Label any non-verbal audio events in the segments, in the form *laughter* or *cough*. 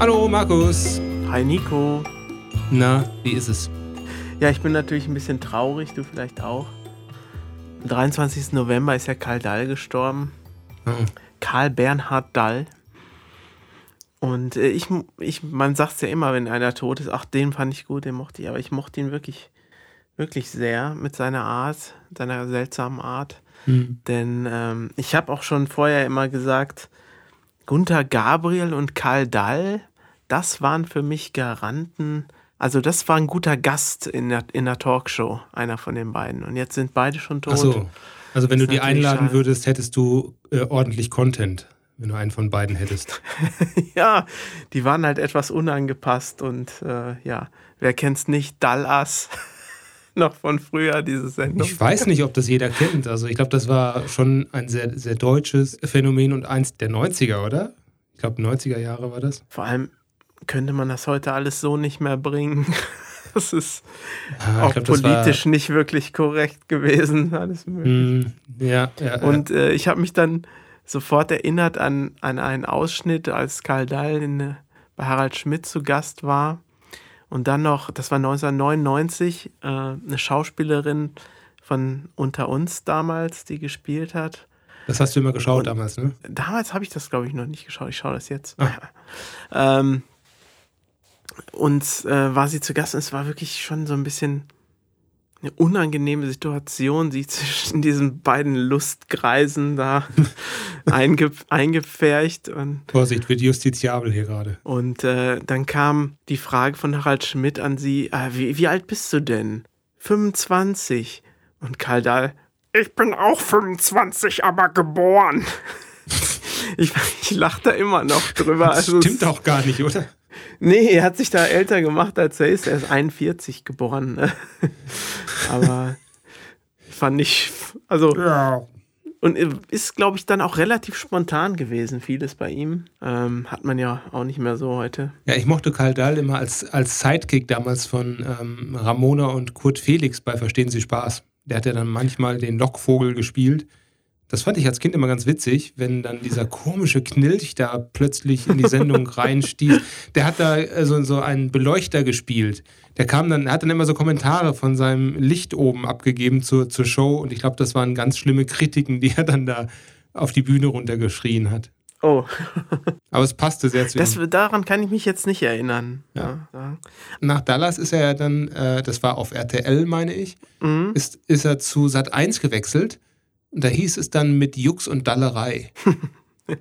Hallo Markus. Hi Nico. Na, wie ist es? Ja, ich bin natürlich ein bisschen traurig, du vielleicht auch. Am 23. November ist ja Karl Dall gestorben. Oh. Karl Bernhard Dall. Und äh, ich, ich, man sagt es ja immer, wenn einer tot ist, ach, den fand ich gut, den mochte ich, aber ich mochte ihn wirklich, wirklich sehr mit seiner Art, seiner seltsamen Art. Hm. Denn ähm, ich habe auch schon vorher immer gesagt, Gunther Gabriel und Karl Dall, das waren für mich Garanten. Also das war ein guter Gast in der, in der Talkshow, einer von den beiden. Und jetzt sind beide schon tot. Ach so. Also wenn Das du die einladen schade. würdest, hättest du äh, ordentlich Content, wenn du einen von beiden hättest. *laughs* ja, die waren halt etwas unangepasst und äh, ja, wer kennt's nicht? Dallas. *laughs* Noch von früher, diese Sendung. Ich weiß nicht, ob das jeder kennt. Also ich glaube, das war schon ein sehr, sehr deutsches Phänomen und eins der 90er, oder? Ich glaube, 90er Jahre war das. Vor allem könnte man das heute alles so nicht mehr bringen. *laughs* Das ist Ah, auch glaub, politisch nicht wirklich korrekt gewesen. *laughs* Alles War, mögliche. Hm, ja, ja. Und äh, ich habe mich dann sofort erinnert an, an einen Ausschnitt, als Karl Dall in, äh, bei Harald Schmidt zu Gast war. Und dann noch, das war 1999, äh, eine Schauspielerin von Unter uns damals, die gespielt hat. das hast du immer geschaut Und- damals, ne? Damals habe ich das, glaube ich, noch nicht geschaut. Ich schaue das jetzt. Ah. *laughs* ähm, und äh, war sie zu Gast und es war wirklich schon so ein bisschen eine unangenehme Situation, sie *laughs* zwischen diesen beiden Lustkreisen da *laughs* einge eingepfercht. Und, Vorsicht, wird justiziabel hier gerade. und äh, dann kam die Frage von Harald Schmidt an sie, äh, wie, wie alt bist du denn? 25. Und Karl Dahl, ich bin auch 25, aber geboren. *laughs* ich, ich lache da immer noch drüber. Das Also stimmt auch gar nicht, oder? Nee, er hat sich da älter gemacht, als er ist. Er ist 41 geboren. Ne? *laughs* Aber fand ich, also, Ja. und ist, glaube ich, dann auch relativ spontan gewesen, vieles bei ihm. Ähm, hat man ja auch nicht mehr so heute. Ja, ich mochte Karl Dahl immer als, als Sidekick damals von ähm, Ramona und Kurt Felix bei Verstehen Sie Spaß. Der hat ja dann manchmal den Lockvogel gespielt. Das fand ich als Kind immer ganz witzig, wenn dann dieser komische Knilch da plötzlich in die Sendung *laughs* reinstieß. Der hat da äh, so, so einen Beleuchter gespielt. Der kam dann, er hat dann immer so Kommentare von seinem Licht oben abgegeben zur, zur Show und ich glaube, das waren ganz schlimme Kritiken, die er dann da auf die Bühne runtergeschrien hat. Oh, *laughs* Aber es passte sehr zu ihm. das, daran kann ich mich jetzt nicht erinnern. Ja. ja. Nach Dallas ist er ja dann, äh, das war auf RTL, meine ich, Mhm. ist, ist er zu Sat 1 gewechselt. Und da hieß es dann mit Jux und Dallerei. *laughs*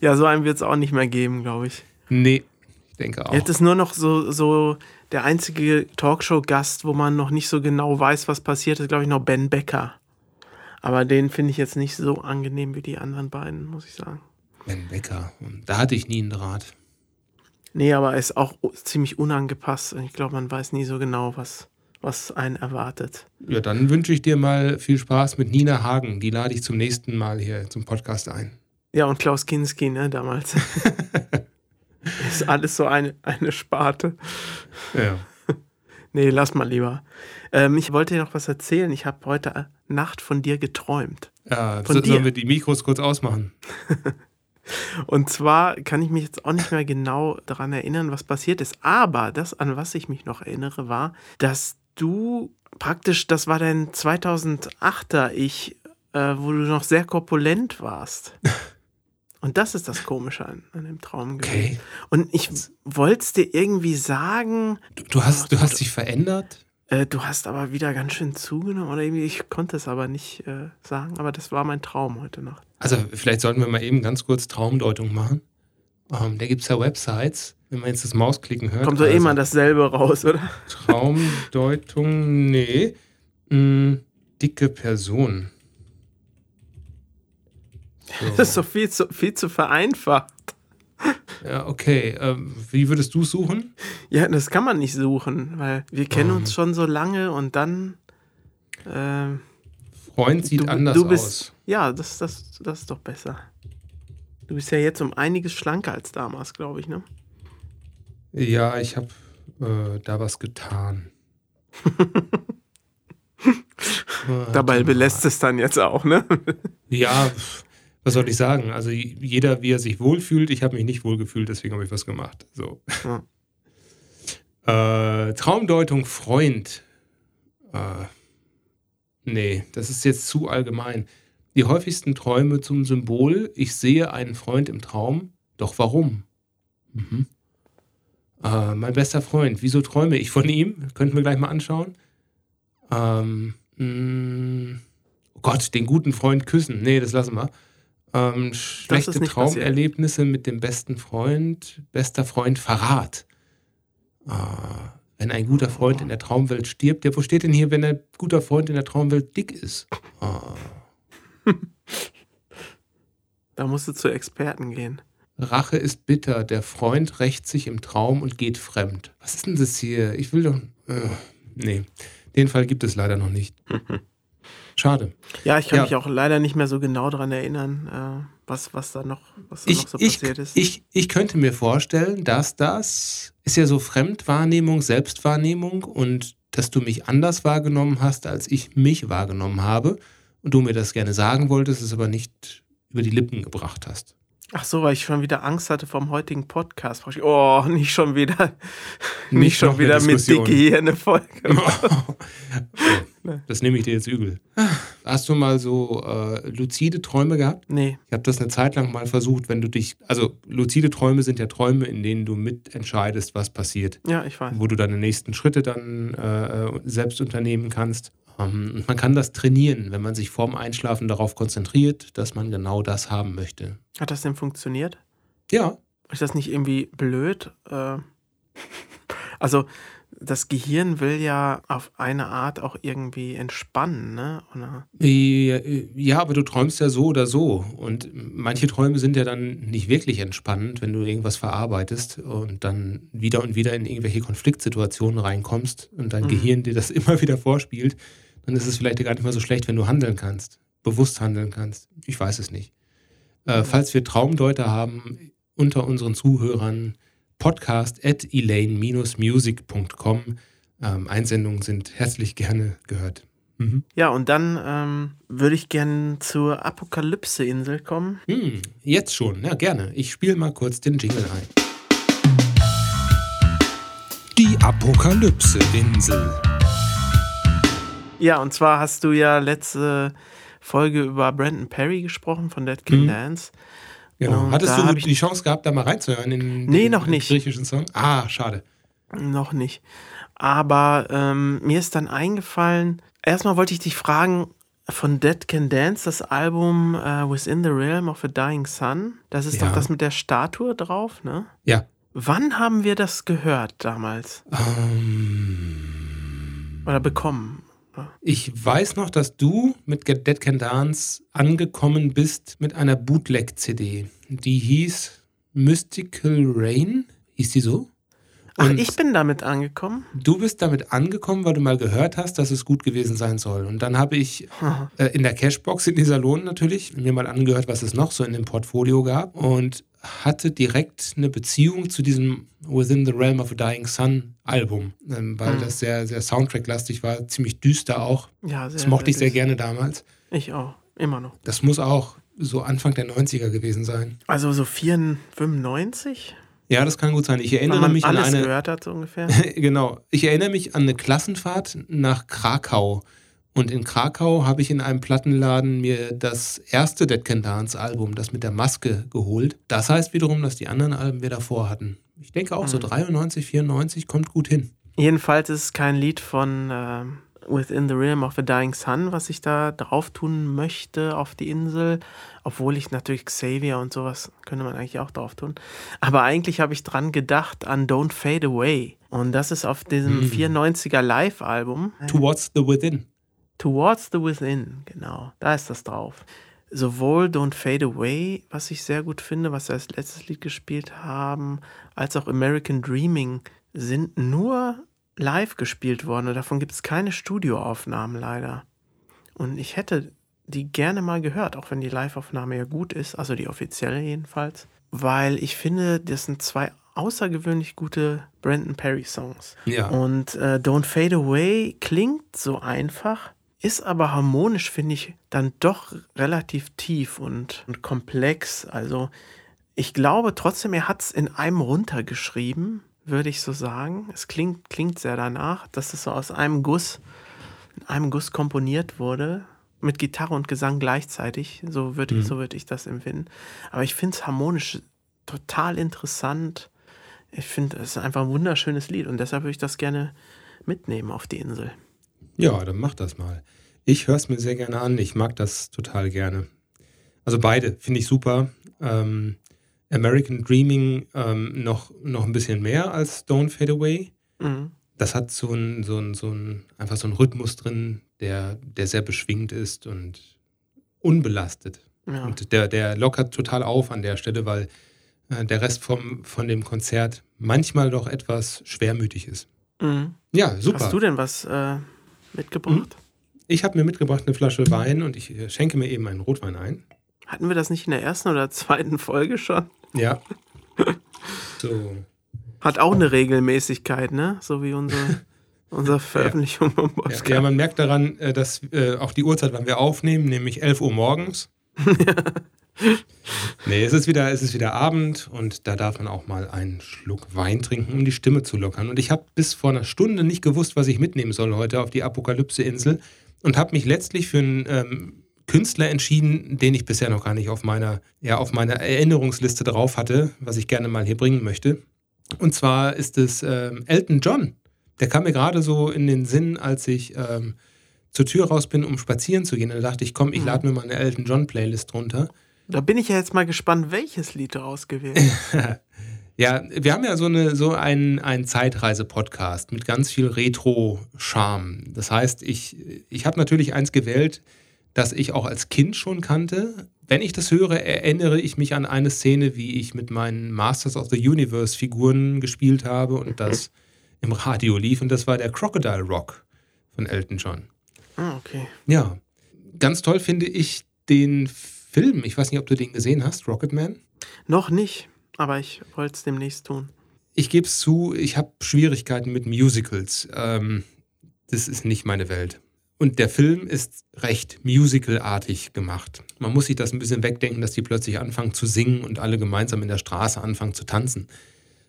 ja, so einen wird es auch nicht mehr geben, glaube ich. Nee, ich denke auch. Jetzt ist nur noch so, so der einzige Talkshow-Gast, wo man noch nicht so genau weiß, was passiert ist, glaube ich, noch Ben Becker. Aber den finde ich jetzt nicht so angenehm wie die anderen beiden, muss ich sagen. Ben Becker. Und da hatte ich nie einen Draht. Nee, aber er ist auch ziemlich unangepasst. Und ich glaube, man weiß nie so genau, was, was einen erwartet. Ja, dann wünsche ich dir mal viel Spaß mit Nina Hagen. Die lade ich zum nächsten Mal hier zum Podcast ein. Ja, und Klaus Kinski, ne, damals. *laughs* ist alles so eine, eine Sparte. Ja. *laughs* Nee, lass mal lieber. Ähm, ich wollte dir noch was erzählen. Ich habe heute Nacht von dir geträumt. ja Von so, dir. sollen wir die Mikros kurz ausmachen? *laughs* Und zwar kann ich mich jetzt auch nicht mehr genau daran erinnern, was passiert ist. Aber das, an was ich mich noch erinnere, war, dass du praktisch, das war dein 2008er Ich, äh, wo du noch sehr korpulent warst. *laughs* Und das ist das Komische an, an dem Traum gewesen. Okay. Und ich wollte es dir irgendwie sagen, Du, du, hast, du hast dich verändert? äh, du hast aber wieder ganz schön zugenommen oder irgendwie, ich konnte es aber nicht äh, sagen, aber das war mein Traum heute Nacht. Also, vielleicht sollten wir mal eben ganz kurz Traumdeutung machen. Ähm, da gibt es ja Websites, wenn man jetzt das Mausklicken hört. Kommt doch eh also- immer dasselbe raus, oder? Traumdeutung, nee. Hm, dicke Person. Das ist So. doch viel zu, viel zu vereinfacht. Ja, okay. Ähm, wie würdest du suchen? Ja, das kann man nicht suchen, weil wir kennen Ähm. uns schon so lange und dann. ähm, Freund sieht du, anders du bist, aus. Ja, das, das, das ist doch besser. Du bist ja jetzt um einiges schlanker als damals, glaube ich, ne? Ja, ich habe äh, da was getan. *laughs* Dabei belässt es dann jetzt auch, ne? *laughs* Ja, Was soll ich sagen? Also jeder, wie er sich wohlfühlt. Ich habe mich nicht wohlgefühlt, deswegen habe ich was gemacht. So. Ja. *laughs* Äh, Traumdeutung Freund. Äh, nee, das ist jetzt zu allgemein. Die häufigsten Träume zum Symbol. Ich sehe einen Freund im Traum. Doch warum? Mhm. Äh, mein bester Freund. Wieso träume ich von ihm? Könnten wir gleich mal anschauen. Ähm, mh, mm, oh Gott, den guten Freund küssen. Nee, das lassen wir. Ähm, schlechte Traumerlebnisse passiert. mit dem besten Freund. Bester Freund Verrat. Ah, wenn ein guter Freund in der Traumwelt stirbt, ja, wo steht denn hier, wenn ein guter Freund in der Traumwelt dick ist? Ah. Da musst du zu Experten gehen. Rache ist bitter, der Freund rächt sich im Traum und geht fremd. Was ist denn das hier? Ich will doch. Äh, nee, den Fall gibt es leider noch nicht. *laughs* Schade. Ja, ich kann ja. mich auch leider nicht mehr so genau daran erinnern, äh, was, was da noch, was da ich, noch so ich, passiert ist. Ich, ich könnte mir vorstellen, dass das ist ja so Fremdwahrnehmung, Selbstwahrnehmung und dass du mich anders wahrgenommen hast, als ich mich wahrgenommen habe und du mir das gerne sagen wolltest, es aber nicht über die Lippen gebracht hast. Ach so, weil ich schon wieder Angst hatte vom heutigen Podcast. Oh, nicht schon wieder, nicht, nicht schon wieder mit Dicke hier eine Folge. *laughs* das nehme ich dir jetzt übel. Hast du mal so äh, luzide Träume gehabt? Nee. Ich habe das eine Zeit lang mal versucht, wenn du dich, also luzide Träume sind ja Träume, in denen du mitentscheidest, was passiert. Ja, ich weiß. Wo du deine nächsten Schritte dann äh, selbst unternehmen kannst. Ähm, man kann das trainieren, wenn man sich vorm Einschlafen darauf konzentriert, dass man genau das haben möchte. Hat das denn funktioniert? Ja. Ist das nicht irgendwie blöd? Äh, *laughs* also das Gehirn will ja auf eine Art auch irgendwie entspannen, ne? Oder? Ja, aber du träumst ja so oder so. Und manche Träume sind ja dann nicht wirklich entspannend, wenn du irgendwas verarbeitest und dann wieder und wieder in irgendwelche Konfliktsituationen reinkommst und dein mhm. Gehirn dir das *laughs* immer wieder vorspielt dann ist es vielleicht gar nicht mal so schlecht, wenn du handeln kannst, bewusst handeln kannst. Ich weiß es nicht. Äh, falls wir Traumdeuter haben unter unseren Zuhörern, podcast at elaine-music.com. Ähm, Einsendungen sind herzlich gerne gehört. Mhm. Ja, und dann ähm, würde ich gerne zur Apokalypse-Insel kommen. Hm, jetzt schon, ja, gerne. Ich spiele mal kurz den Jingle ein. Die Apokalypse-Insel. Ja, und zwar hast du ja letzte Folge über Brandon Perry gesprochen von Dead Can mhm. Dance. Genau. Und Hattest du die Chance gehabt, da mal reinzuhören in nee, den, noch nicht. griechischen Song? Ah, schade. Noch nicht. Aber ähm, mir ist dann eingefallen, erstmal wollte ich dich fragen, von Dead Can Dance, das Album uh, Within the Realm of a Dying Sun, das ist ja. doch das mit der Statue drauf, ne? Ja. Wann haben wir das gehört damals? Um, ähm. Oder bekommen? Ich weiß noch, dass du mit Dead Can Dance angekommen bist mit einer Bootleg-CD. Die hieß Mystical Rain. Hieß die so? Ach, ich bin damit angekommen. Du bist damit angekommen, weil du mal gehört hast, dass es gut gewesen sein soll. Und dann habe ich äh, in der Cashbox in dieser Lohn natürlich mir mal angehört, was es noch so in dem Portfolio gab und hatte direkt eine Beziehung zu diesem Within the Realm of a Dying Sun Album, ähm, weil mhm. das sehr, sehr Soundtrack-lastig war, ziemlich düster auch. Ja, sehr, das mochte ich sehr gerne damals. Ich auch, immer noch. Das muss auch so Anfang der 90er gewesen sein. Also so 95? Ja, das kann gut sein. Ich erinnere man mich alles an eine. gehört hat, so ungefähr. *laughs* genau. Ich erinnere mich an eine Klassenfahrt nach Krakau. Und in Krakau habe ich in einem Plattenladen mir das erste Dead Can Dance Album, das mit der Maske, geholt. Das heißt wiederum, dass die anderen Alben wir davor hatten. Ich denke auch mhm. so 93, 94 kommt gut hin. Jedenfalls ist es kein Lied von äh, Within the Realm of the Dying Sun, was ich da drauf tun möchte auf die Insel. Obwohl ich natürlich Xavier und sowas könnte man eigentlich auch drauf tun. Aber eigentlich habe ich dran gedacht an Don't Fade Away. Und das ist auf diesem mhm. 94er Live-Album. Towards the Within. Towards the Within, genau. Da ist das drauf. Sowohl Don't Fade Away, was ich sehr gut finde, was wir als letztes Lied gespielt haben, als auch American Dreaming sind nur live gespielt worden und davon gibt es keine Studioaufnahmen leider. Und ich hätte die gerne mal gehört, auch wenn die Liveaufnahme ja gut ist, also die offizielle jedenfalls, weil ich finde, das sind zwei außergewöhnlich gute Brandon Perry Songs. Ja. Und äh, Don't Fade Away klingt so einfach, ist aber harmonisch, finde ich, dann doch relativ tief und, und komplex. Also ich glaube trotzdem, er hat es in einem runtergeschrieben, würde ich so sagen. Es klingt, klingt sehr danach, dass es so aus einem Guss, in einem Guss komponiert wurde. Mit Gitarre und Gesang gleichzeitig. So würde ich, Mhm. so würd ich das empfinden. Aber ich finde es harmonisch total interessant. Ich finde, es ist einfach ein wunderschönes Lied und deshalb würde ich das gerne mitnehmen auf die Insel. Ja, dann mach das mal. Ich höre es mir sehr gerne an. Ich mag das total gerne. Also beide finde ich super. Ähm, American Dreaming ähm, noch, noch ein bisschen mehr als Don't Fade Away. Mhm. Das hat so ein, so ein, so ein, einfach so einen Rhythmus drin, der, der sehr beschwingt ist und unbelastet. Ja. Und der, der lockert total auf an der Stelle, weil äh, der Rest vom, von dem Konzert manchmal doch etwas schwermütig ist. Mhm. Ja, super. Hast du denn was äh, mitgebracht? Ich habe mir mitgebracht eine Flasche Wein und ich äh, schenke mir eben einen Rotwein ein. Hatten wir das nicht in der ersten oder zweiten Folge schon? Ja. *laughs* So. Hat auch eine Regelmäßigkeit, ne? So wie unsere, *laughs* unsere Veröffentlichung Ja, Podcast. ja, man merkt daran, äh, dass äh, auch die Uhrzeit, wann wir aufnehmen, nämlich 11 Uhr morgens. *laughs* nee, es ist, wieder, es ist wieder Abend und da darf man auch mal einen Schluck Wein trinken, um die Stimme zu lockern. Und ich habe bis vor einer Stunde nicht gewusst, was ich mitnehmen soll heute auf die Apokalypse-Insel und habe mich letztlich für einen ähm, Künstler entschieden, den ich bisher noch gar nicht auf meiner, ja, auf meiner Erinnerungsliste drauf hatte, was ich gerne mal hier bringen möchte. Und zwar ist es ähm, Elton John. Der kam mir gerade so in den Sinn, als ich ähm, zur Tür raus bin, um spazieren zu gehen. Da dachte ich, komm, ich Mhm. lade mir mal eine Elton John Playlist runter. Da bin ich ja jetzt mal gespannt, welches Lied du ausgewählt hast. *laughs* Ja, wir haben ja so, eine, so einen, einen Zeitreise-Podcast mit ganz viel Retro-Charme. Das heißt, ich, ich habe natürlich eins gewählt, das ich auch als Kind schon kannte. Wenn ich das höre, erinnere ich mich an eine Szene, wie ich mit meinen Masters of the Universe-Figuren gespielt habe und das im Radio lief. Und das war der Crocodile Rock von Elton John. Ah, okay. Ja, ganz toll finde ich den Film. Ich weiß nicht, ob du den gesehen hast, Rocketman. Noch nicht, aber ich wollte es demnächst tun. Ich gebe es zu, ich habe Schwierigkeiten mit Musicals. Ähm, das ist nicht meine Welt. Und der Film ist recht musicalartig gemacht. Man muss sich das ein bisschen wegdenken, dass die plötzlich anfangen zu singen und alle gemeinsam in der Straße anfangen zu tanzen.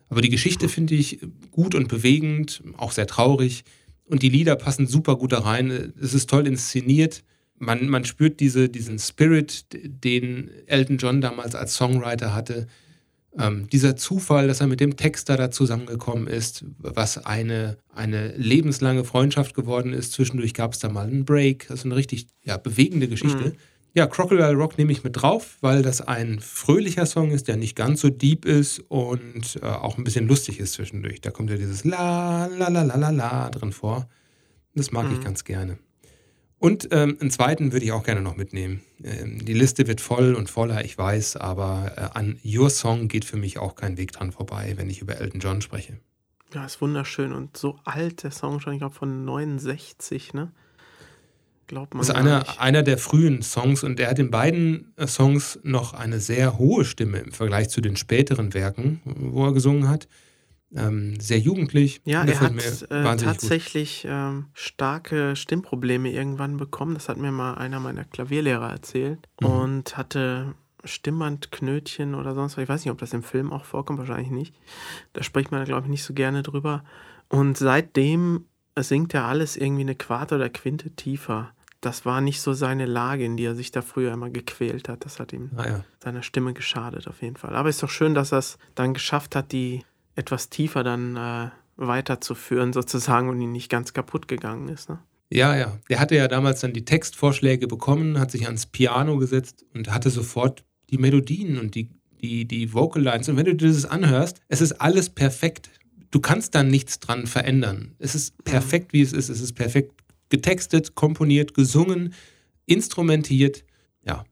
Aber die Geschichte finde ich gut und bewegend, auch sehr traurig. Und die Lieder passen super gut da rein. Es ist toll inszeniert. Man, man spürt diese, diesen Spirit, den Elton John damals als Songwriter hatte. Ähm, dieser Zufall, dass er mit dem Texter da zusammengekommen ist, was eine, eine lebenslange Freundschaft geworden ist. Zwischendurch gab es da mal einen Break. Das ist eine richtig ja, bewegende Geschichte. Mhm. Ja, Crocodile Rock nehme ich mit drauf, weil das ein fröhlicher Song ist, der nicht ganz so deep ist und äh, auch ein bisschen lustig ist zwischendurch. Da kommt ja dieses La, la, la, la, la, la drin vor. Das mag ich Mhm. ganz gerne. Und ähm, einen zweiten würde ich auch gerne noch mitnehmen. Ähm, die Liste wird voll und voller, ich weiß, aber äh, an Your Song geht für mich auch kein Weg dran vorbei, wenn ich über Elton John spreche. Ja, ist wunderschön und so alt der Song schon, ich glaube von 69, ne? Glaubt man Das ist einer, nicht. einer der frühen Songs und er hat in beiden äh, Songs noch eine sehr hohe Stimme im Vergleich zu den späteren Werken, wo er gesungen hat. Ähm, sehr jugendlich. Ja, er hat äh, tatsächlich ähm, starke Stimmprobleme irgendwann bekommen. Das hat mir mal einer meiner Klavierlehrer erzählt. Mhm. Und hatte Stimmbandknötchen oder sonst was. Ich weiß nicht, ob das im Film auch vorkommt, wahrscheinlich nicht. Da spricht man, glaube ich, nicht so gerne drüber. Und seitdem singt er alles irgendwie eine Quarte oder Quinte tiefer. Das war nicht so seine Lage, in die er sich da früher immer gequält hat. Das hat ihm Ah, ja. seiner Stimme geschadet, auf jeden Fall. Aber ist doch schön, dass er es dann geschafft hat, die etwas tiefer dann äh, weiterzuführen, sozusagen, und ihn nicht ganz kaputt gegangen ist. Ne? Ja, ja. Der hatte ja damals dann die Textvorschläge bekommen, hat sich ans Piano gesetzt und hatte sofort die Melodien und die, die, die Vocal Lines. Und wenn du dir das anhörst, es ist alles perfekt. Du kannst da nichts dran verändern. Es ist perfekt, wie es ist. Es ist perfekt getextet, komponiert, gesungen, instrumentiert. Ja,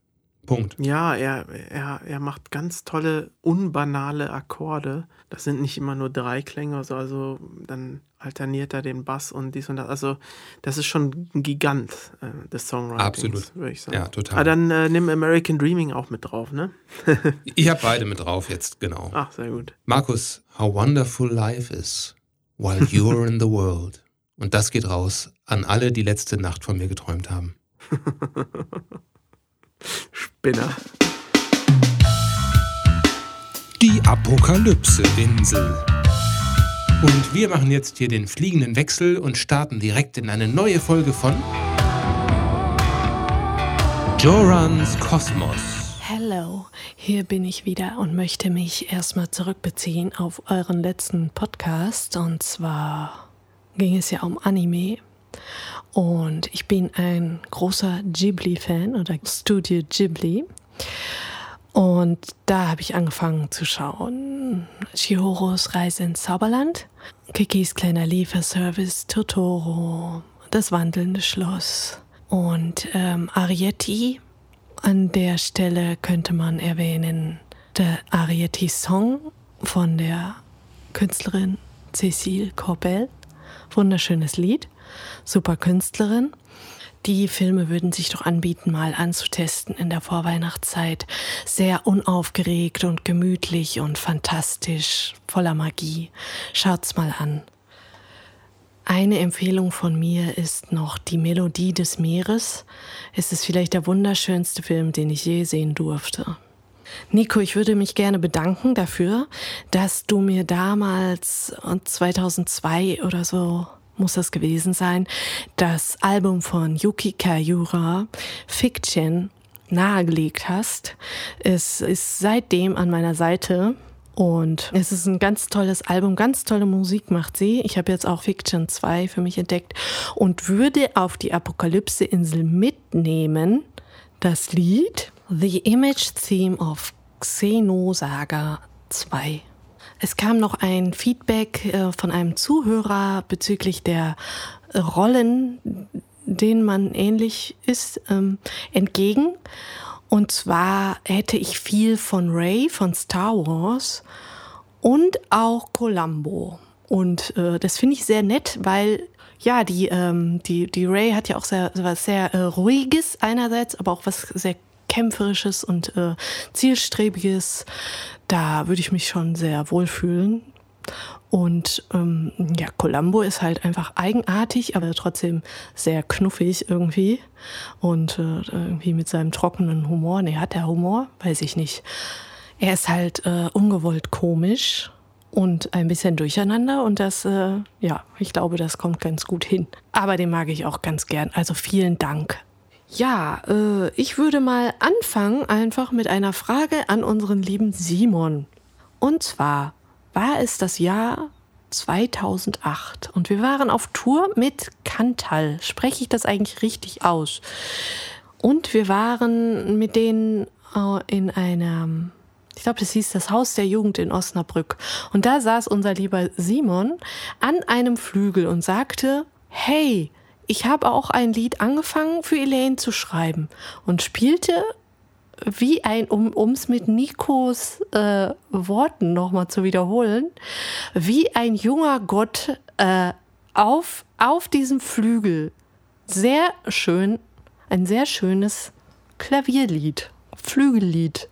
Punkt. Ja, er, er, er macht ganz tolle, unbanale Akkorde. Das sind nicht immer nur drei Klänge, also, also dann alterniert er den Bass und dies und das. Also, das ist schon ein Gigant äh, des Songwritings, Absolut. würde ich sagen. Ja, total. Ah, dann äh, nimm American Dreaming auch mit drauf, ne? *laughs* Ich habe beide mit drauf jetzt, genau. Ach, sehr gut. Markus, how wonderful life is while you're in the world. Und das geht raus an alle, die letzte Nacht von mir geträumt haben. *laughs* Spinner. Die Apokalypse-Insel. Und wir machen jetzt hier den fliegenden Wechsel und starten direkt in eine neue Folge von Jorans Kosmos. Hello, hier bin ich wieder und möchte mich erstmal zurückbeziehen auf euren letzten Podcast. Und zwar ging es ja um Anime. Und ich bin ein großer Ghibli-Fan oder Studio Ghibli. Und da habe ich angefangen zu schauen. Chihiros Reise ins Zauberland, Kikis kleiner Lieferservice, Totoro, Das wandelnde Schloss und ähm, Arietti. An der Stelle könnte man erwähnen der Arietti-Song von der Künstlerin Cécile Corbel. Wunderschönes Lied, super Künstlerin. Die Filme würden sich doch anbieten, mal anzutesten in der Vorweihnachtszeit. Sehr unaufgeregt und gemütlich und fantastisch, voller Magie. Schaut's mal an. Eine Empfehlung von mir ist noch Die Melodie des Meeres. Es ist vielleicht der wunderschönste Film, den ich je sehen durfte. Nico, ich würde mich gerne bedanken dafür, dass du mir damals 2002 oder so muss das gewesen sein, das Album von Yuki Kayura, Fiction, nahegelegt hast. Es ist seitdem an meiner Seite und es ist ein ganz tolles Album, ganz tolle Musik macht sie. Ich habe jetzt auch Fiction 2 für mich entdeckt und würde auf die Apokalypse-Insel mitnehmen das Lied The Image Theme of Xenosaga 2. Es kam noch ein Feedback äh, von einem Zuhörer bezüglich der Rollen, denen man ähnlich ist, ähm, entgegen. Und zwar hätte ich viel von Ray von Star Wars und auch Columbo. Und äh, das finde ich sehr nett, weil ja, die, ähm, die, die Ray hat ja auch sehr, was sehr äh, Ruhiges einerseits, aber auch was sehr Kämpferisches und äh, Zielstrebiges. Da würde ich mich schon sehr wohlfühlen. Und ähm, ja, Columbo ist halt einfach eigenartig, aber trotzdem sehr knuffig irgendwie. Und äh, irgendwie mit seinem trockenen Humor. Ne, hat er Humor? Weiß ich nicht. Er ist halt äh, ungewollt komisch und ein bisschen durcheinander. Und das, äh, ja, ich glaube, das kommt ganz gut hin. Aber den mag ich auch ganz gern. Also vielen Dank ja, äh, ich würde mal anfangen einfach mit einer Frage an unseren lieben Simon. Und zwar war es das Jahr 2008 und wir waren auf Tour mit Kantal. Spreche ich das eigentlich richtig aus? Und wir waren mit denen äh, in einem, ich glaube, das hieß das Haus der Jugend in Osnabrück. Und da saß unser lieber Simon an einem Flügel und sagte, hey, ich habe auch ein Lied angefangen für Elaine zu schreiben und spielte wie ein, um es mit Nikos äh, Worten nochmal zu wiederholen, wie ein junger Gott äh, auf, auf diesem Flügel. Sehr schön, ein sehr schönes Klavierlied, Flügellied.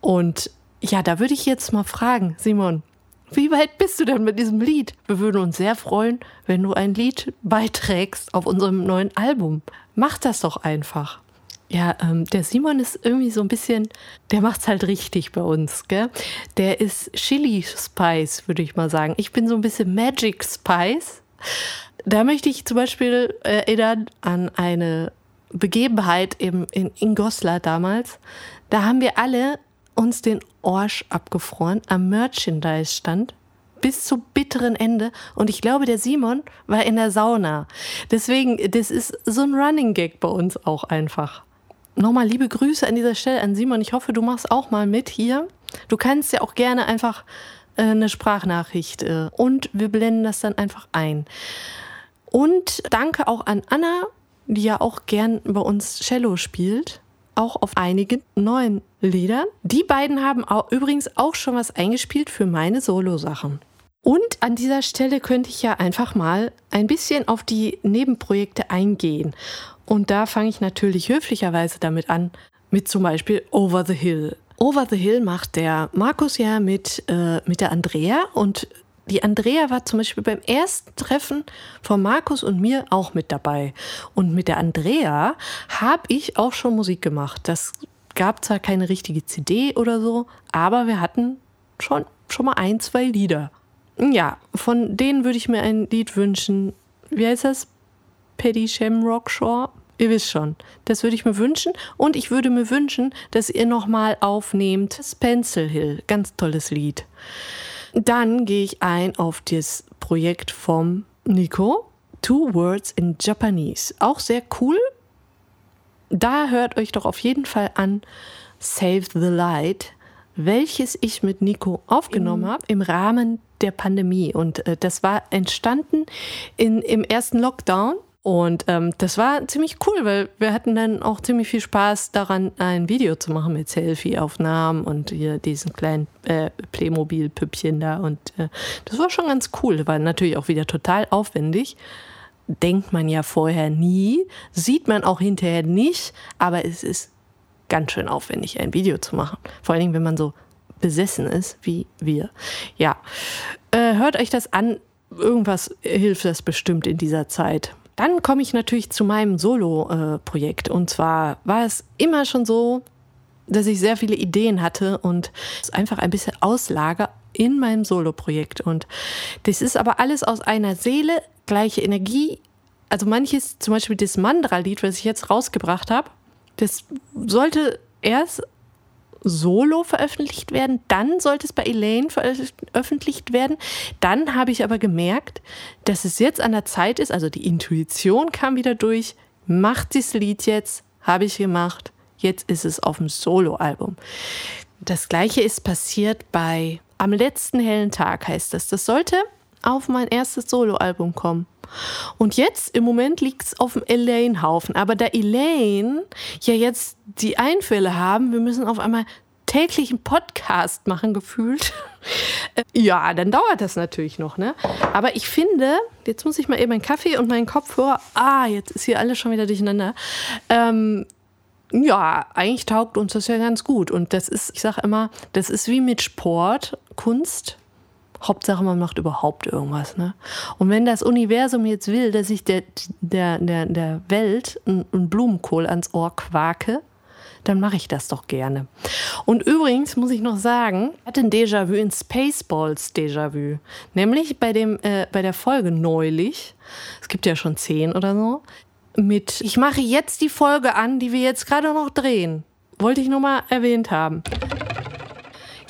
Und ja, da würde ich jetzt mal fragen, Simon, wie weit bist du denn mit diesem Lied? Wir würden uns sehr freuen, wenn du ein Lied beiträgst auf unserem neuen Album. Mach das doch einfach. Ja, ähm, der Simon ist irgendwie so ein bisschen, der macht's halt richtig bei uns, gell? Der ist Chili Spice, würde ich mal sagen. Ich bin so ein bisschen Magic Spice. Da möchte ich zum Beispiel erinnern an eine Begebenheit eben in, in Goslar damals. Da haben wir alle uns den Orsch abgefroren am Merchandise-Stand bis zum bitteren Ende. Und ich glaube, der Simon war in der Sauna. Deswegen, das ist so ein Running Gag bei uns auch einfach. Nochmal liebe Grüße an dieser Stelle an Simon. Ich hoffe, du machst auch mal mit hier. Du kannst ja auch gerne einfach äh, eine Sprachnachricht äh, und wir blenden das dann einfach ein. Und danke auch an Anna, die ja auch gern bei uns Cello spielt auch auf einigen neuen Liedern. Die beiden haben auch, übrigens auch schon was eingespielt für meine Solo-Sachen. Und an dieser Stelle könnte ich ja einfach mal ein bisschen auf die Nebenprojekte eingehen. Und da fange ich natürlich höflicherweise damit an, mit zum Beispiel Over the Hill. Over the Hill macht der Markus ja mit, äh, mit der Andrea und die Andrea war zum Beispiel beim ersten Treffen von Markus und mir auch mit dabei. Und mit der Andrea habe ich auch schon Musik gemacht. Das gab zwar keine richtige CD oder so, aber wir hatten schon, schon mal ein, zwei Lieder. Ja, von denen würde ich mir ein Lied wünschen. Wie heißt das? Paddy Shamrock Shore? Ihr wisst schon. Das würde ich mir wünschen. Und ich würde mir wünschen, dass ihr nochmal aufnehmt Pencil Hill. Ganz tolles Lied. Dann gehe ich ein auf das Projekt vom Nico. Two Words in Japanese. Auch sehr cool. Da hört euch doch auf jeden Fall an Save the Light, welches ich mit Nico aufgenommen habe im Rahmen der Pandemie. Und äh, das war entstanden in, im ersten Lockdown. Und ähm, das war ziemlich cool, weil wir hatten dann auch ziemlich viel Spaß daran, ein Video zu machen mit Selfie-Aufnahmen und hier diesen kleinen äh, Playmobil-Püppchen da. Und äh, das war schon ganz cool. War natürlich auch wieder total aufwendig. Denkt man ja vorher nie, sieht man auch hinterher nicht, aber es ist ganz schön aufwendig, ein Video zu machen. Vor allen Dingen, wenn man so besessen ist wie wir. Ja, äh, hört euch das an. Irgendwas hilft das bestimmt in dieser Zeit. Dann komme ich natürlich zu meinem Solo-Projekt. Und zwar war es immer schon so, dass ich sehr viele Ideen hatte und es einfach ein bisschen auslager in meinem Solo-Projekt. Und das ist aber alles aus einer Seele, gleiche Energie. Also manches, zum Beispiel das Mandra-Lied, was ich jetzt rausgebracht habe, das sollte erst solo veröffentlicht werden, dann sollte es bei Elaine veröffentlicht werden. Dann habe ich aber gemerkt, dass es jetzt an der Zeit ist, also die Intuition kam wieder durch, macht das Lied jetzt, habe ich gemacht, jetzt ist es auf dem Soloalbum. Das gleiche ist passiert bei Am letzten hellen Tag heißt das. Das sollte auf mein erstes Soloalbum kommen. Und jetzt im Moment liegt es auf dem Elaine-Haufen. Aber da Elaine ja jetzt die Einfälle haben, wir müssen auf einmal täglich einen Podcast machen, gefühlt. *laughs* ja, dann dauert das natürlich noch, ne? Aber ich finde, jetzt muss ich mal eben meinen Kaffee und meinen Kopfhörer. Ah, jetzt ist hier alles schon wieder durcheinander. Ähm, ja, eigentlich taugt uns das ja ganz gut. Und das ist, ich sage immer, das ist wie mit Sport, Kunst. Hauptsache, man macht überhaupt irgendwas. Ne? Und wenn das Universum jetzt will, dass ich der, der, der, der Welt einen Blumenkohl ans Ohr quake, dann mache ich das doch gerne. Und übrigens muss ich noch sagen, ich hatte ein Déjà-vu in Spaceballs Déjà-vu. Nämlich bei, dem, äh, bei der Folge neulich, es gibt ja schon zehn oder so, mit Ich mache jetzt die Folge an, die wir jetzt gerade noch drehen. Wollte ich nur mal erwähnt haben.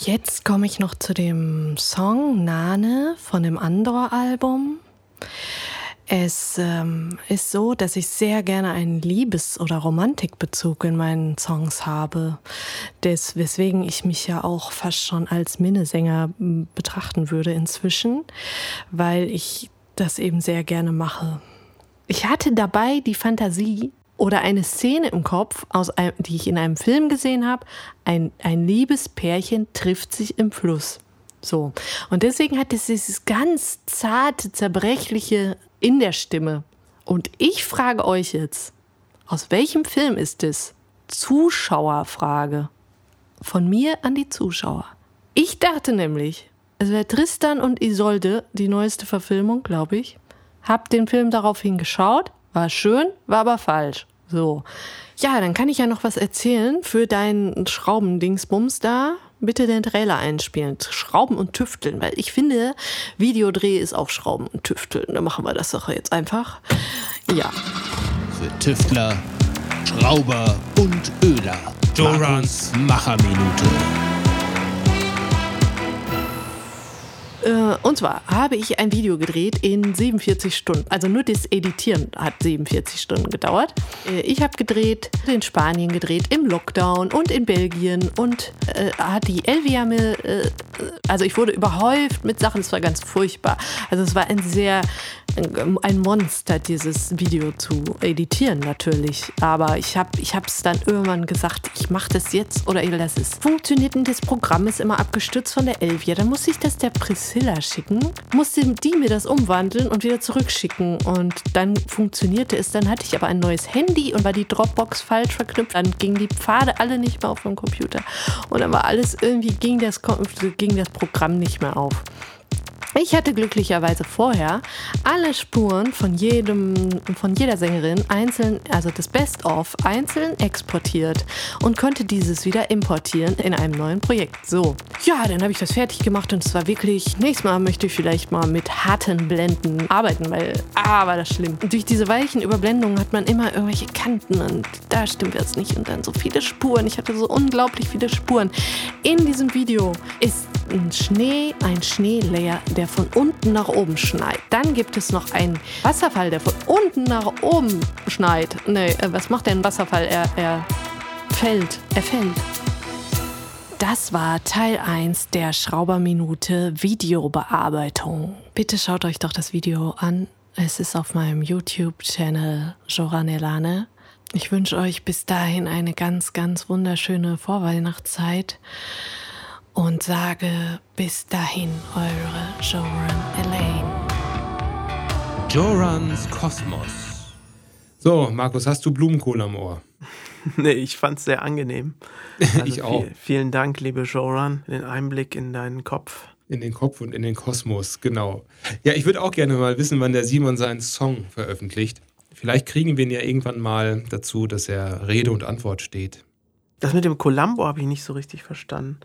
Jetzt komme ich noch zu dem Song Nane von dem Andor-Album. Es ähm, ist so, dass ich sehr gerne einen Liebes- oder Romantikbezug in meinen Songs habe, Des, weswegen ich mich ja auch fast schon als Minnesänger betrachten würde inzwischen, weil ich das eben sehr gerne mache. Ich hatte dabei die Fantasie, oder eine Szene im Kopf, aus einem, die ich in einem Film gesehen habe. Ein, ein liebes Pärchen trifft sich im Fluss. So. Und deswegen hat es dieses ganz zarte, zerbrechliche in der Stimme. Und ich frage euch jetzt, aus welchem Film ist es? Zuschauerfrage. Von mir an die Zuschauer. Ich dachte nämlich, es wäre Tristan und Isolde, die neueste Verfilmung, glaube ich. Hab den Film daraufhin geschaut, war schön, war aber falsch. So. Ja, dann kann ich ja noch was erzählen für deinen Schraubendingsbums da. Bitte den Trailer einspielen. Schrauben und Tüfteln, weil ich finde, Videodreh ist auch Schrauben und Tüfteln. Da machen wir das doch jetzt einfach. Ja. Für Tüftler, Schrauber und Öler. Dorans Macherminute. Und zwar habe ich ein Video gedreht in 47 Stunden. Also nur das Editieren hat 47 Stunden gedauert. Äh, ich habe gedreht, in Spanien gedreht, im Lockdown und in Belgien und äh, hat die Elvia mir, äh, also ich wurde überhäuft mit Sachen, es war ganz furchtbar. Also es war ein sehr ein Monster, dieses Video zu editieren natürlich. Aber ich habe es dann irgendwann gesagt, ich mache das jetzt oder ich lasse es. Funktioniert denn das Programm ist immer abgestürzt von der Elvia. Dann musste ich das der Priscilla schicken, musste die mir das umwandeln und wieder zurückschicken. Und dann funktionierte es. Dann hatte ich aber ein neues Handy und war die Dropbox falsch verknüpft. Dann gingen die Pfade alle nicht mehr auf dem Computer. Und dann war alles irgendwie, ging das, ging das Programm nicht mehr auf. Ich hatte glücklicherweise vorher alle Spuren von jedem, von jeder Sängerin einzeln, also das Best-of einzeln exportiert und konnte dieses wieder importieren in einem neuen Projekt. So, ja, dann habe ich das fertig gemacht und es war wirklich, nächstes Mal möchte ich vielleicht mal mit harten Blenden arbeiten, weil, ah, war das schlimm. Durch diese weichen Überblendungen hat man immer irgendwelche Kanten und da stimmt jetzt nicht und dann so viele Spuren. Ich hatte so unglaublich viele Spuren. In diesem Video ist ein Schnee, ein Schneelayer, der von unten nach oben schneit. Dann gibt es noch einen Wasserfall, der von unten nach oben schneit. Nee, äh, was macht denn ein Wasserfall? Er, er fällt. Er fällt. Das war Teil 1 der Schrauberminute Videobearbeitung. Bitte schaut euch doch das Video an. Es ist auf meinem YouTube-Channel Joran Elane. Ich wünsche euch bis dahin eine ganz, ganz wunderschöne Vorweihnachtszeit und sage bis dahin eure Joran Elaine. Jorans Kosmos. So, Markus, hast du Blumenkohl am Ohr? *laughs* nee, ich fand es sehr angenehm. *laughs* Also ich auch. Viel, vielen Dank, liebe Joran, den Einblick in deinen Kopf. In den Kopf und in den Kosmos, genau. Ja, ich würde auch gerne mal wissen, wann der Simon seinen Song veröffentlicht. Vielleicht kriegen wir ihn ja irgendwann mal dazu, dass er Rede und Antwort steht. Das mit dem Columbo habe ich nicht so richtig verstanden.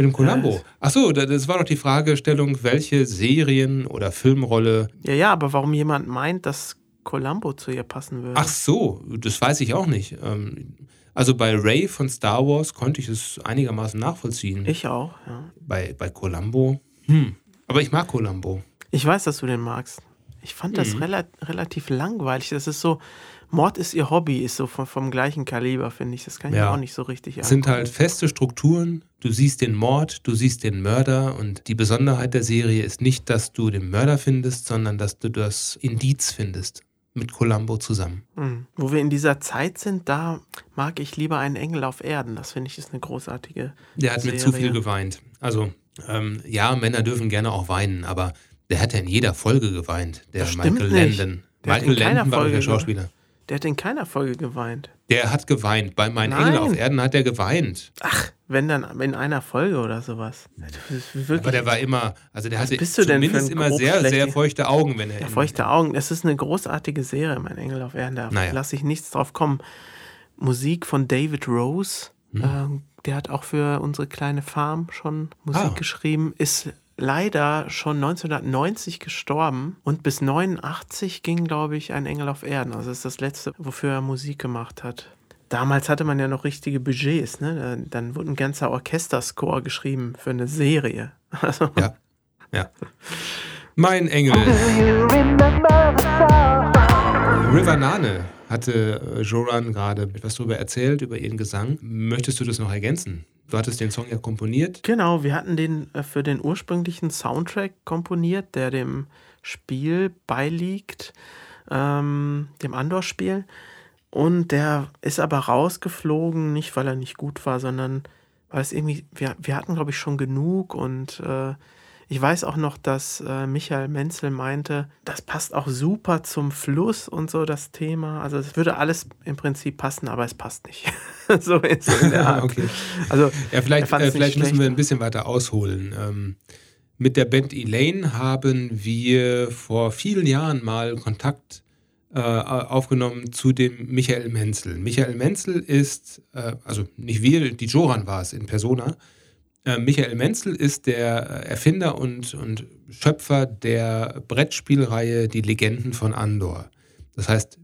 Mit dem Columbo. Achso, das war doch die Fragestellung, welche Serien oder Filmrolle. Ja, ja, aber warum jemand meint, dass Columbo zu ihr passen würde. Ach so, das weiß ich auch nicht. Ähm, also bei Ray von Star Wars konnte ich es einigermaßen nachvollziehen. Ich auch, ja. Bei, bei Columbo, hm. Aber ich mag Columbo. Ich weiß, dass du den magst. Ich fand das mhm. rela relativ langweilig. Das ist so, Mord ist ihr Hobby, ist so vom, vom gleichen Kaliber, finde ich. Das kann ich ja. auch nicht so richtig Es sind halt feste Strukturen. Du siehst den Mord, du siehst den Mörder und die Besonderheit der Serie ist nicht, dass du den Mörder findest, sondern dass du das Indiz findest mit Columbo zusammen. Mhm. Wo wir in dieser Zeit sind, da mag ich lieber einen Engel auf Erden. Das finde ich ist eine großartige. Der hat Serie. mir zu viel geweint. Also ähm, ja, Männer dürfen gerne auch weinen, aber der hat ja in jeder Folge geweint. Der Michael Landon. Michael Landon war der Schauspieler. Der hat in keiner Folge geweint. Der hat geweint. Bei meinen Engel auf Erden hat er geweint. Ach, wenn dann in einer Folge oder sowas. Aber der war immer, also der hatte zumindest immer sehr, sehr feuchte Augen, wenn er. Ja, feuchte Augen. Es ist eine großartige Serie, mein Engel auf Erden. Da naja. lasse ich nichts drauf kommen. Musik von David Rose. Hm. Ähm, der hat auch für unsere kleine Farm schon Musik ah. geschrieben. Ist leider schon 1990 gestorben und bis 89 ging, glaube ich, ein Engel auf Erden. Also das ist das letzte, wofür er Musik gemacht hat. Damals hatte man ja noch richtige Budgets, ne? Dann wurde ein ganzer Orchesterscore geschrieben für eine Serie. *laughs* Also. Ja, ja. Mein Engel. River Nane hatte äh, Joran gerade etwas darüber erzählt, über ihren Gesang. Möchtest du das noch ergänzen? Du hattest den Song ja komponiert. Genau, wir hatten den äh, für den ursprünglichen Soundtrack komponiert, der dem Spiel beiliegt, ähm, dem Andor-Spiel. Und der ist aber rausgeflogen, nicht weil er nicht gut war, sondern weil es irgendwie, wir, wir hatten, glaube ich, schon genug und äh, ich weiß auch noch, dass äh, Michael Menzel meinte, das passt auch super zum Fluss und so das Thema. Also es würde alles im Prinzip passen, aber es passt nicht. *laughs* so ist es in der *laughs* Art. okay. Also ja, vielleicht, äh, vielleicht müssen wir ein bisschen weiter ausholen. Ähm, mit der Band Elaine haben wir vor vielen Jahren mal Kontakt äh, aufgenommen zu dem Michael Menzel. Michael Menzel ist, äh, also nicht wir, die Joran war es in Persona, Michael Menzel ist der Erfinder und, und Schöpfer der Brettspielreihe Die Legenden von Andor. Das heißt,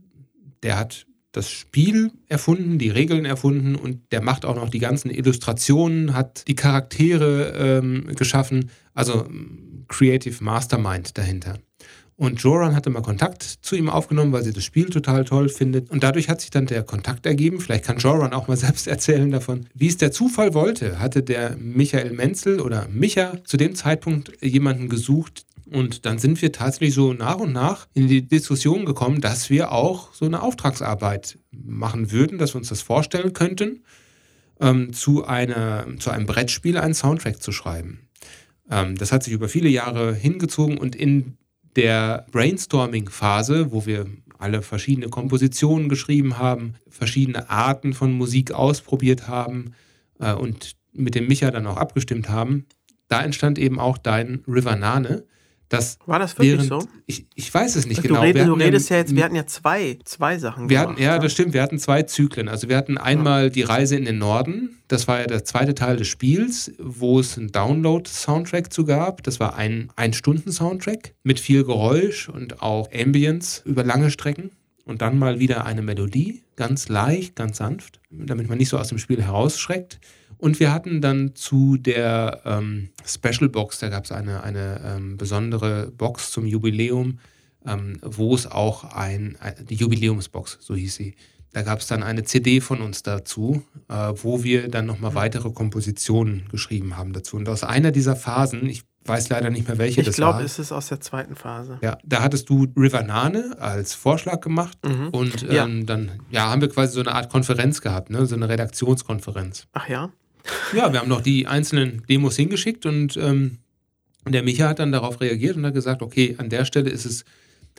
der hat das Spiel erfunden, die Regeln erfunden und der macht auch noch die ganzen Illustrationen, hat die Charaktere ähm, geschaffen, also Creative Mastermind dahinter. Und Joran hatte mal Kontakt zu ihm aufgenommen, weil sie das Spiel total toll findet. Und dadurch hat sich dann der Kontakt ergeben. Vielleicht kann Joran auch mal *laughs* selbst erzählen davon. Wie es der Zufall wollte, hatte der Michael Menzel oder Micha zu dem Zeitpunkt jemanden gesucht. Und dann sind wir tatsächlich so nach und nach in die Diskussion gekommen, dass wir auch so eine Auftragsarbeit machen würden, dass wir uns das vorstellen könnten, ähm, zu, einer, zu einem Brettspiel einen Soundtrack zu schreiben. Ähm, das hat sich über viele Jahre hingezogen und in der Brainstorming-Phase, wo wir alle verschiedene Kompositionen geschrieben haben, verschiedene Arten von Musik ausprobiert haben äh, und mit dem Micha dann auch abgestimmt haben, da entstand eben auch dein River Nane, Das War das wirklich während, so? Ich, ich weiß es nicht Du, genau. red, Wir du redest ja ja jetzt, wir hatten ja zwei, zwei Sachen Wir gemacht. hatten, ja, ne? das stimmt. Wir hatten zwei Zyklen. Also wir hatten einmal die Reise in den Norden. Das war ja der zweite Teil des Spiels, wo es einen Download-Soundtrack zu gab. Das war ein Ein-Stunden-Soundtrack mit viel Geräusch und auch Ambience über lange Strecken. Und dann mal wieder eine Melodie, ganz leicht, ganz sanft, damit man nicht so aus dem Spiel herausschreckt. Und wir hatten dann zu der ähm, Special Box, da gab es eine, eine ähm, besondere Box zum Jubiläum, ähm, wo es auch ein, ein, die Jubiläumsbox, so hieß sie. Da gab es dann eine CD von uns dazu, äh, wo wir dann nochmal weitere Kompositionen geschrieben haben dazu. Und aus einer dieser Phasen, ich weiß leider nicht mehr welche Ich das glaube, war. es ist aus der zweiten Phase. Ja, da hattest du River Nane als Vorschlag gemacht Mhm. und Ja. ähm, dann ja, haben wir quasi so eine Art Konferenz gehabt, ne? so eine Redaktionskonferenz. Ach ja? Ja, wir haben noch die einzelnen Demos hingeschickt und ähm, der Micha hat dann darauf reagiert und hat gesagt, okay, an der Stelle ist es,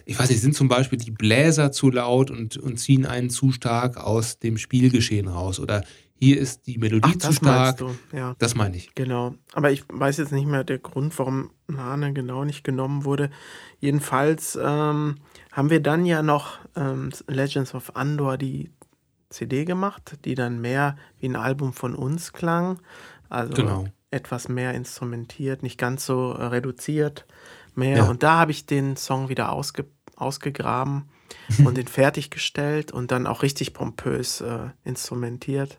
ich weiß nicht, sind zum Beispiel die Bläser zu laut und, und ziehen einen zu stark aus dem Spielgeschehen raus oder hier ist die Melodie Ach, zu stark. Ja, Das meine ich. genau. Aber ich weiß jetzt nicht mehr der Grund, warum Nane genau nicht genommen wurde. Jedenfalls ähm, haben wir dann ja noch ähm, Legends of Andor die CD gemacht, die dann mehr wie ein Album von uns klang. Also Genau. etwas mehr instrumentiert, nicht ganz so äh, reduziert mehr. Ja. Und da habe ich den Song wieder ausge ausgegraben *laughs* und den fertiggestellt und dann auch richtig pompös äh, instrumentiert.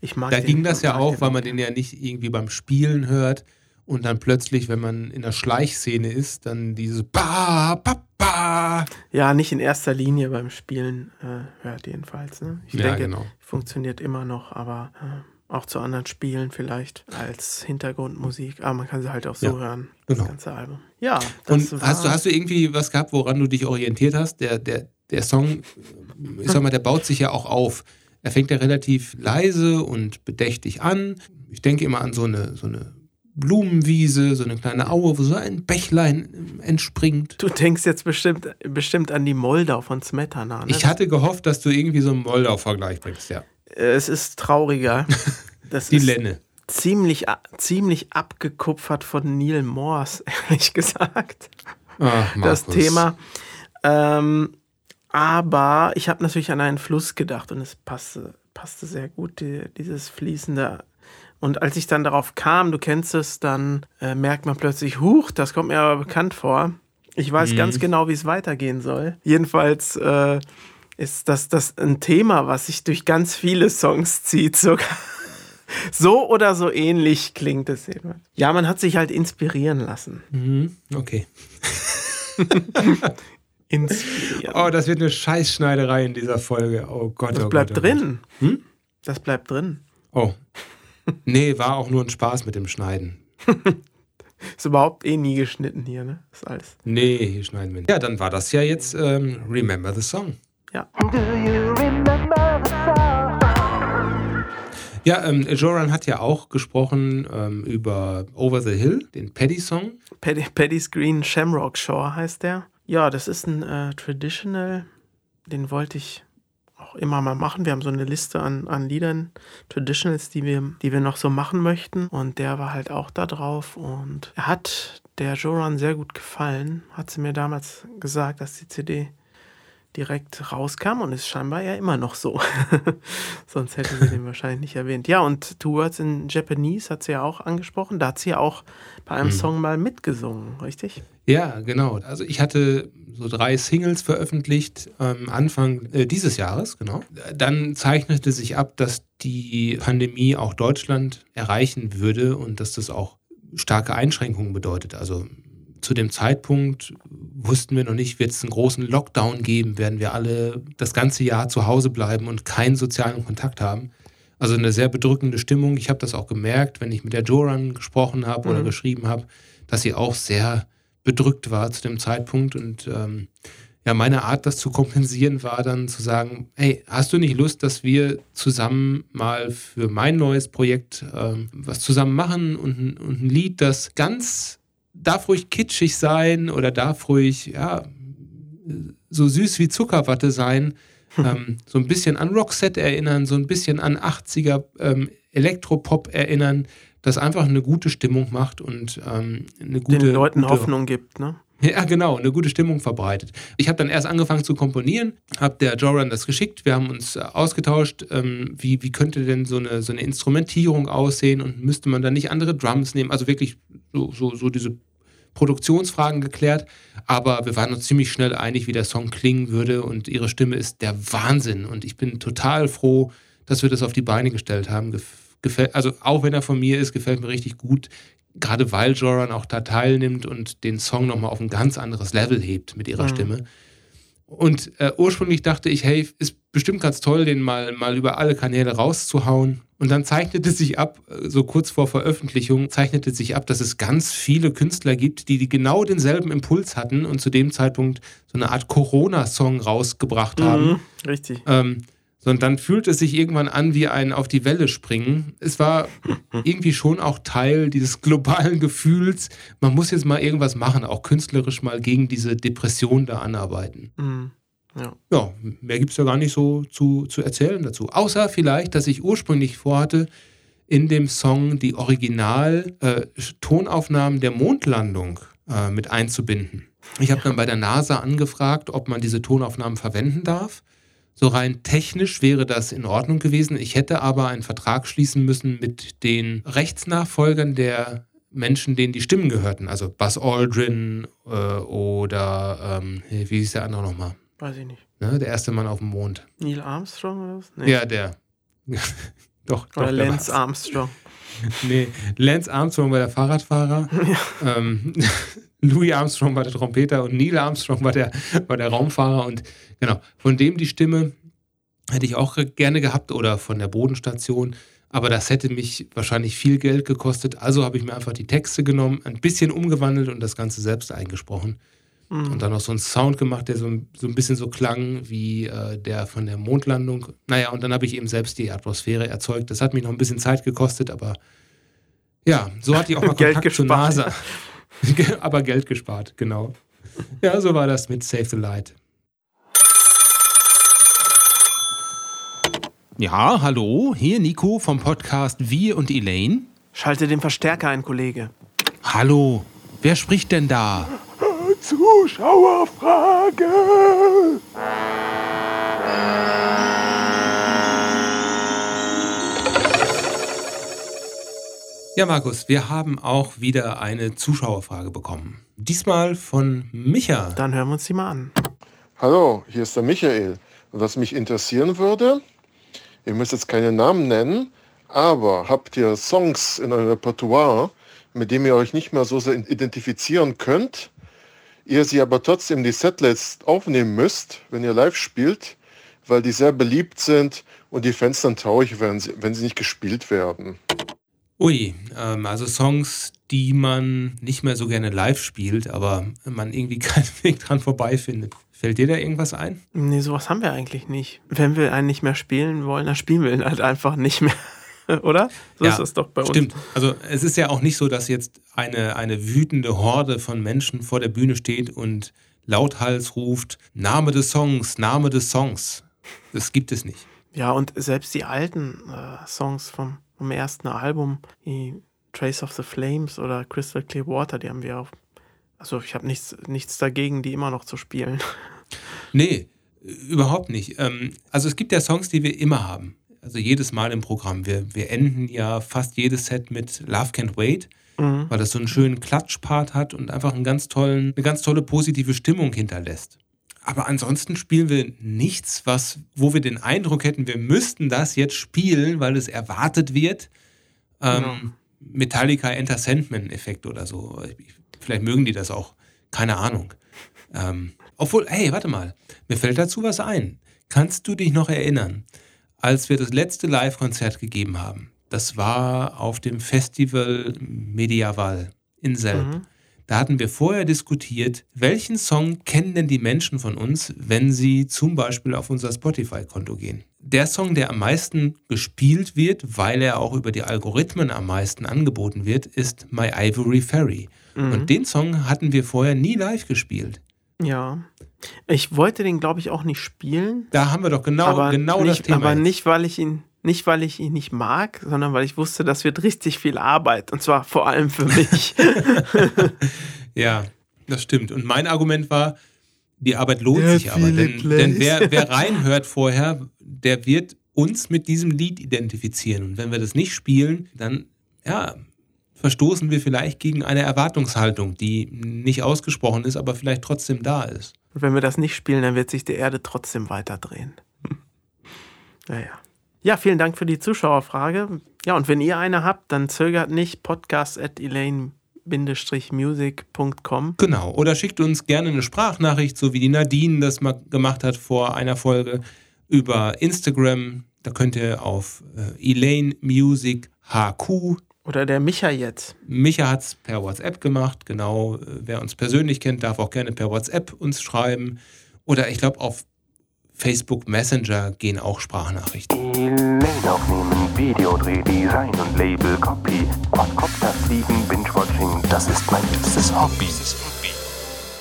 Ich mag Da ging das ja auch, weil man den ja nicht irgendwie beim Spielen hört und dann plötzlich, wenn man in der Schleichszene ist, dann dieses Ba, Ba, Ba. Ja, nicht in erster Linie beim Spielen äh, hört jedenfalls. Ne? Ich Ja, denke, genau. funktioniert immer noch, aber äh, auch zu anderen Spielen vielleicht als Hintergrundmusik. Aber man kann sie halt auch so Ja, hören, genau. das ganze Album. Ja, das Und hast du, hast du irgendwie was gehabt, woran du dich orientiert hast? Der, der, der Song, ich sag mal, der baut sich ja auch auf. Er fängt ja relativ leise und bedächtig an. Ich denke immer an so eine, so eine Blumenwiese, so eine kleine Aue, wo so ein Bächlein entspringt. Du denkst jetzt bestimmt, bestimmt an die Moldau von Smetana. Ne? Ich hatte gehofft, dass du irgendwie so einen Moldau-Vergleich bringst, ja. Äh, es ist trauriger. *laughs* Das Die ist Lenne. ziemlich, ziemlich abgekupfert von Neil Morse, *laughs* ehrlich gesagt. Ach, das. Thema. Ähm, aber ich habe natürlich an einen Fluss gedacht und es passte, passte sehr gut, die, dieses fließende. Und als ich dann darauf kam, du kennst es, dann äh, merkt man plötzlich, huch, das kommt mir aber bekannt vor. Ich weiß Mhm. ganz genau, wie es weitergehen soll. Jedenfalls äh, ist das, das ein Thema, was sich durch ganz viele Songs zieht, *laughs* sogar. So oder so ähnlich klingt es jedenfalls. Ja, man hat sich halt inspirieren lassen. Mhm, okay. *laughs* Inspirieren. Oh, das wird eine Scheißschneiderei in dieser Folge. Oh Gott, Das oh bleibt Gott, oh Gott. drin. Hm? Das bleibt drin. Oh. Nee, war auch nur ein Spaß mit dem Schneiden. *laughs* Ist überhaupt eh nie geschnitten hier, ne? Ist alles. Nee, hier schneiden wir nicht. Ja, dann war das ja jetzt ähm, Remember the Song. Ja. Ja, ähm, Joran hat ja auch gesprochen ähm, über Over the Hill, den Paddy-Song. Paddy, Paddy's Green Shamrock Shore heißt der. Ja, das ist ein äh, Traditional. Den wollte ich immer mal machen. Wir haben so eine Liste an, an Liedern, Traditionals, die wir, die wir noch so machen möchten. Und der war halt auch da drauf. Und er hat der Joran sehr gut gefallen. Hat sie mir damals gesagt, dass die CD direkt rauskam und ist scheinbar ja immer noch so. *laughs* Sonst hätten wir den wahrscheinlich nicht erwähnt. Ja, und Two Words in Japanese hat sie ja auch angesprochen. Da hat sie ja auch bei einem Song mal mitgesungen, richtig? Ja, genau. Also ich hatte so drei Singles veröffentlicht ähm, Anfang äh, dieses Jahres, genau. Dann zeichnete sich ab, dass die Pandemie auch Deutschland erreichen würde und dass das auch starke Einschränkungen bedeutet. Also zu dem Zeitpunkt wussten wir noch nicht, wird es einen großen Lockdown geben, werden wir alle das ganze Jahr zu Hause bleiben und keinen sozialen Kontakt haben. Also eine sehr bedrückende Stimmung. Ich habe das auch gemerkt, wenn ich mit der Joran gesprochen habe oder Mhm. geschrieben habe, dass sie auch sehr bedrückt war zu dem Zeitpunkt. Und ähm, ja, meine Art, das zu kompensieren, war dann zu sagen, hey, hast du nicht Lust, dass wir zusammen mal für mein neues Projekt ähm, was zusammen machen und, und ein Lied, das ganz, darf ruhig kitschig sein oder darf ruhig, ja, so süß wie Zuckerwatte sein, *laughs* ähm, so ein bisschen an Roxette erinnern, so ein bisschen an 80er ähm, Elektropop erinnern, das einfach eine gute Stimmung macht und ähm, eine gute. Den Leuten gute, Hoffnung gibt, ne? Ja, genau, eine gute Stimmung verbreitet. Ich habe dann erst angefangen zu komponieren, habe der Joran das geschickt, wir haben uns äh, ausgetauscht, ähm, wie, wie könnte denn so eine, so eine Instrumentierung aussehen und müsste man dann nicht andere Drums nehmen, also wirklich so, so, so diese Produktionsfragen geklärt, aber wir waren uns ziemlich schnell einig, wie der Song klingen würde und ihre Stimme ist der Wahnsinn und ich bin total froh, dass wir das auf die Beine gestellt haben. Gefällt, also auch wenn er von mir ist, gefällt mir richtig gut gerade weil Joran auch da teilnimmt und den Song nochmal auf ein ganz anderes Level hebt mit ihrer mhm. Stimme. Und äh, ursprünglich dachte ich, hey, ist bestimmt ganz toll, den mal, mal über alle Kanäle rauszuhauen. Und dann zeichnete sich ab, äh, so kurz vor Veröffentlichung, zeichnete sich ab, dass es ganz viele Künstler gibt, die, die genau denselben Impuls hatten und zu dem Zeitpunkt so eine Art Corona-Song rausgebracht haben. Mhm, richtig. Ähm, sondern dann fühlt es sich irgendwann an wie ein auf die Welle springen. Es war irgendwie schon auch Teil dieses globalen Gefühls, man muss jetzt mal irgendwas machen, auch künstlerisch mal gegen diese Depression da anarbeiten. Mhm. Ja. ja, mehr gibt es ja gar nicht so zu, zu erzählen dazu. Außer vielleicht, dass ich ursprünglich vorhatte, in dem Song die Original-Tonaufnahmen äh, der Mondlandung äh, mit einzubinden. Ich habe dann bei der NASA angefragt, ob man diese Tonaufnahmen verwenden darf. So rein technisch wäre das in Ordnung gewesen. Ich hätte aber einen Vertrag schließen müssen mit den Rechtsnachfolgern der Menschen, denen die Stimmen gehörten. Also Buzz Aldrin äh, oder ähm, wie hieß der andere nochmal? Weiß ich nicht. Ne, der erste Mann auf dem Mond. Neil Armstrong oder was? Nee. Ja, der. *laughs* doch, Oder doch, Lance Armstrong. *laughs* nee, Lance Armstrong war der Fahrradfahrer. *laughs* Ja. Ähm, Louis Armstrong war der Trompeter und Neil Armstrong war der, war der Raumfahrer. Und genau, von dem die Stimme hätte ich auch gerne gehabt oder von der Bodenstation. Aber das hätte mich wahrscheinlich viel Geld gekostet. Also habe ich mir einfach die Texte genommen, ein bisschen umgewandelt und das Ganze selbst eingesprochen. Mhm. Und dann noch so einen Sound gemacht, der so, so ein bisschen so klang wie äh, der von der Mondlandung. Naja, und dann habe ich eben selbst die Atmosphäre erzeugt. Das hat mich noch ein bisschen Zeit gekostet, aber ja, so hatte ich auch mal *laughs* Kontakt zur NASA. *laughs* *laughs* Aber Geld gespart, genau. Ja, so war das mit Save the Light. Ja, hallo, hier Nico vom Podcast Wir und Elaine. Schalte den Verstärker ein, Kollege. Hallo, wer spricht denn da? Zuschauerfrage. Ja, Markus, wir haben auch wieder eine Zuschauerfrage bekommen. Diesmal von Micha. Dann hören wir uns die mal an. Hallo, hier ist der Michael. Und was mich interessieren würde, ihr müsst jetzt keine Namen nennen, aber habt ihr Songs in eurem Repertoire, mit denen ihr euch nicht mehr so sehr identifizieren könnt, ihr sie aber trotzdem die Setlist aufnehmen müsst, wenn ihr live spielt, weil die sehr beliebt sind und die Fans dann traurig werden, wenn sie nicht gespielt werden? Ui, ähm, also Songs, die man nicht mehr so gerne live spielt, aber man irgendwie *laughs* keinen Weg dran vorbeifindet. Fällt dir da irgendwas ein? Nee, sowas haben wir eigentlich nicht. Wenn wir einen nicht mehr spielen wollen, dann spielen wir ihn halt einfach nicht mehr. *laughs* Oder? So ja, ist das doch bei uns. Stimmt. Also es ist ja auch nicht so, dass jetzt eine, eine wütende Horde von Menschen vor der Bühne steht und lauthals ruft, Name des Songs, Name des Songs. Das gibt es nicht. Ja, und selbst die alten äh, Songs vom vom ersten Album, wie Trace of the Flames oder Crystal Clear Water, die haben wir auch. Also ich habe nichts, nichts dagegen, die immer noch zu spielen. *laughs* Nee, überhaupt nicht. Ähm, also es gibt ja Songs, die wir immer haben. Also jedes Mal im Programm. Wir, wir enden ja fast jedes Set mit Love Can't Wait, mhm. weil das so einen schönen Klatschpart hat und einfach einen ganz tollen, eine ganz tolle positive Stimmung hinterlässt. Aber ansonsten spielen wir nichts, was, wo wir den Eindruck hätten, wir müssten das jetzt spielen, weil es erwartet wird. Ähm, genau. Metallica Enter Sandman-Effekt oder so. Vielleicht mögen die das auch. Keine Ahnung. Ähm, obwohl, hey, warte mal. Mir fällt dazu was ein. Kannst du dich noch erinnern, als wir das letzte Live-Konzert gegeben haben? Das war auf dem Festival Medieval in Selb. Mhm. Da hatten wir vorher diskutiert, welchen Song kennen denn die Menschen von uns, wenn sie zum Beispiel auf unser Spotify-Konto gehen. Der Song, der am meisten gespielt wird, weil er auch über die Algorithmen am meisten angeboten wird, ist My Ivory Fairy. Mhm. Und den Song hatten wir vorher nie live gespielt. Ja. Ich wollte den, glaube ich, auch nicht spielen. Da haben wir doch genau, genau nicht, das Thema. Aber jetzt. nicht, weil ich ihn Nicht, weil ich ihn nicht mag, sondern weil ich wusste, das wird richtig viel Arbeit. Und zwar vor allem für mich. *laughs* ja, das stimmt. Und mein Argument war, die Arbeit lohnt der sich aber. Denn, denn wer, wer reinhört vorher, der wird uns mit diesem Lied identifizieren. Und wenn wir das nicht spielen, dann ja, verstoßen wir vielleicht gegen eine Erwartungshaltung, die nicht ausgesprochen ist, aber vielleicht trotzdem da ist. Und wenn wir das nicht spielen, dann wird sich die Erde trotzdem weiter drehen. Naja. *laughs* Ja, vielen Dank für die Zuschauerfrage. Ja, und wenn ihr eine habt, dann zögert nicht podcast at Elaine music.com. Genau, oder schickt uns gerne eine Sprachnachricht, so wie die Nadine das mal gemacht hat vor einer Folge über Instagram. Da könnt ihr auf äh, Elaine Music HQ oder der Micha jetzt. Micha hat es per WhatsApp gemacht, genau. Wer uns persönlich kennt, darf auch gerne per WhatsApp uns schreiben. Oder ich glaube, auf Facebook Messenger gehen auch Sprachnachrichten. E-Mail aufnehmen, Videodreh, Design und Label, Copy, Quadcopter fliegen, Binge-Watching, das ist mein liebstes Hobby.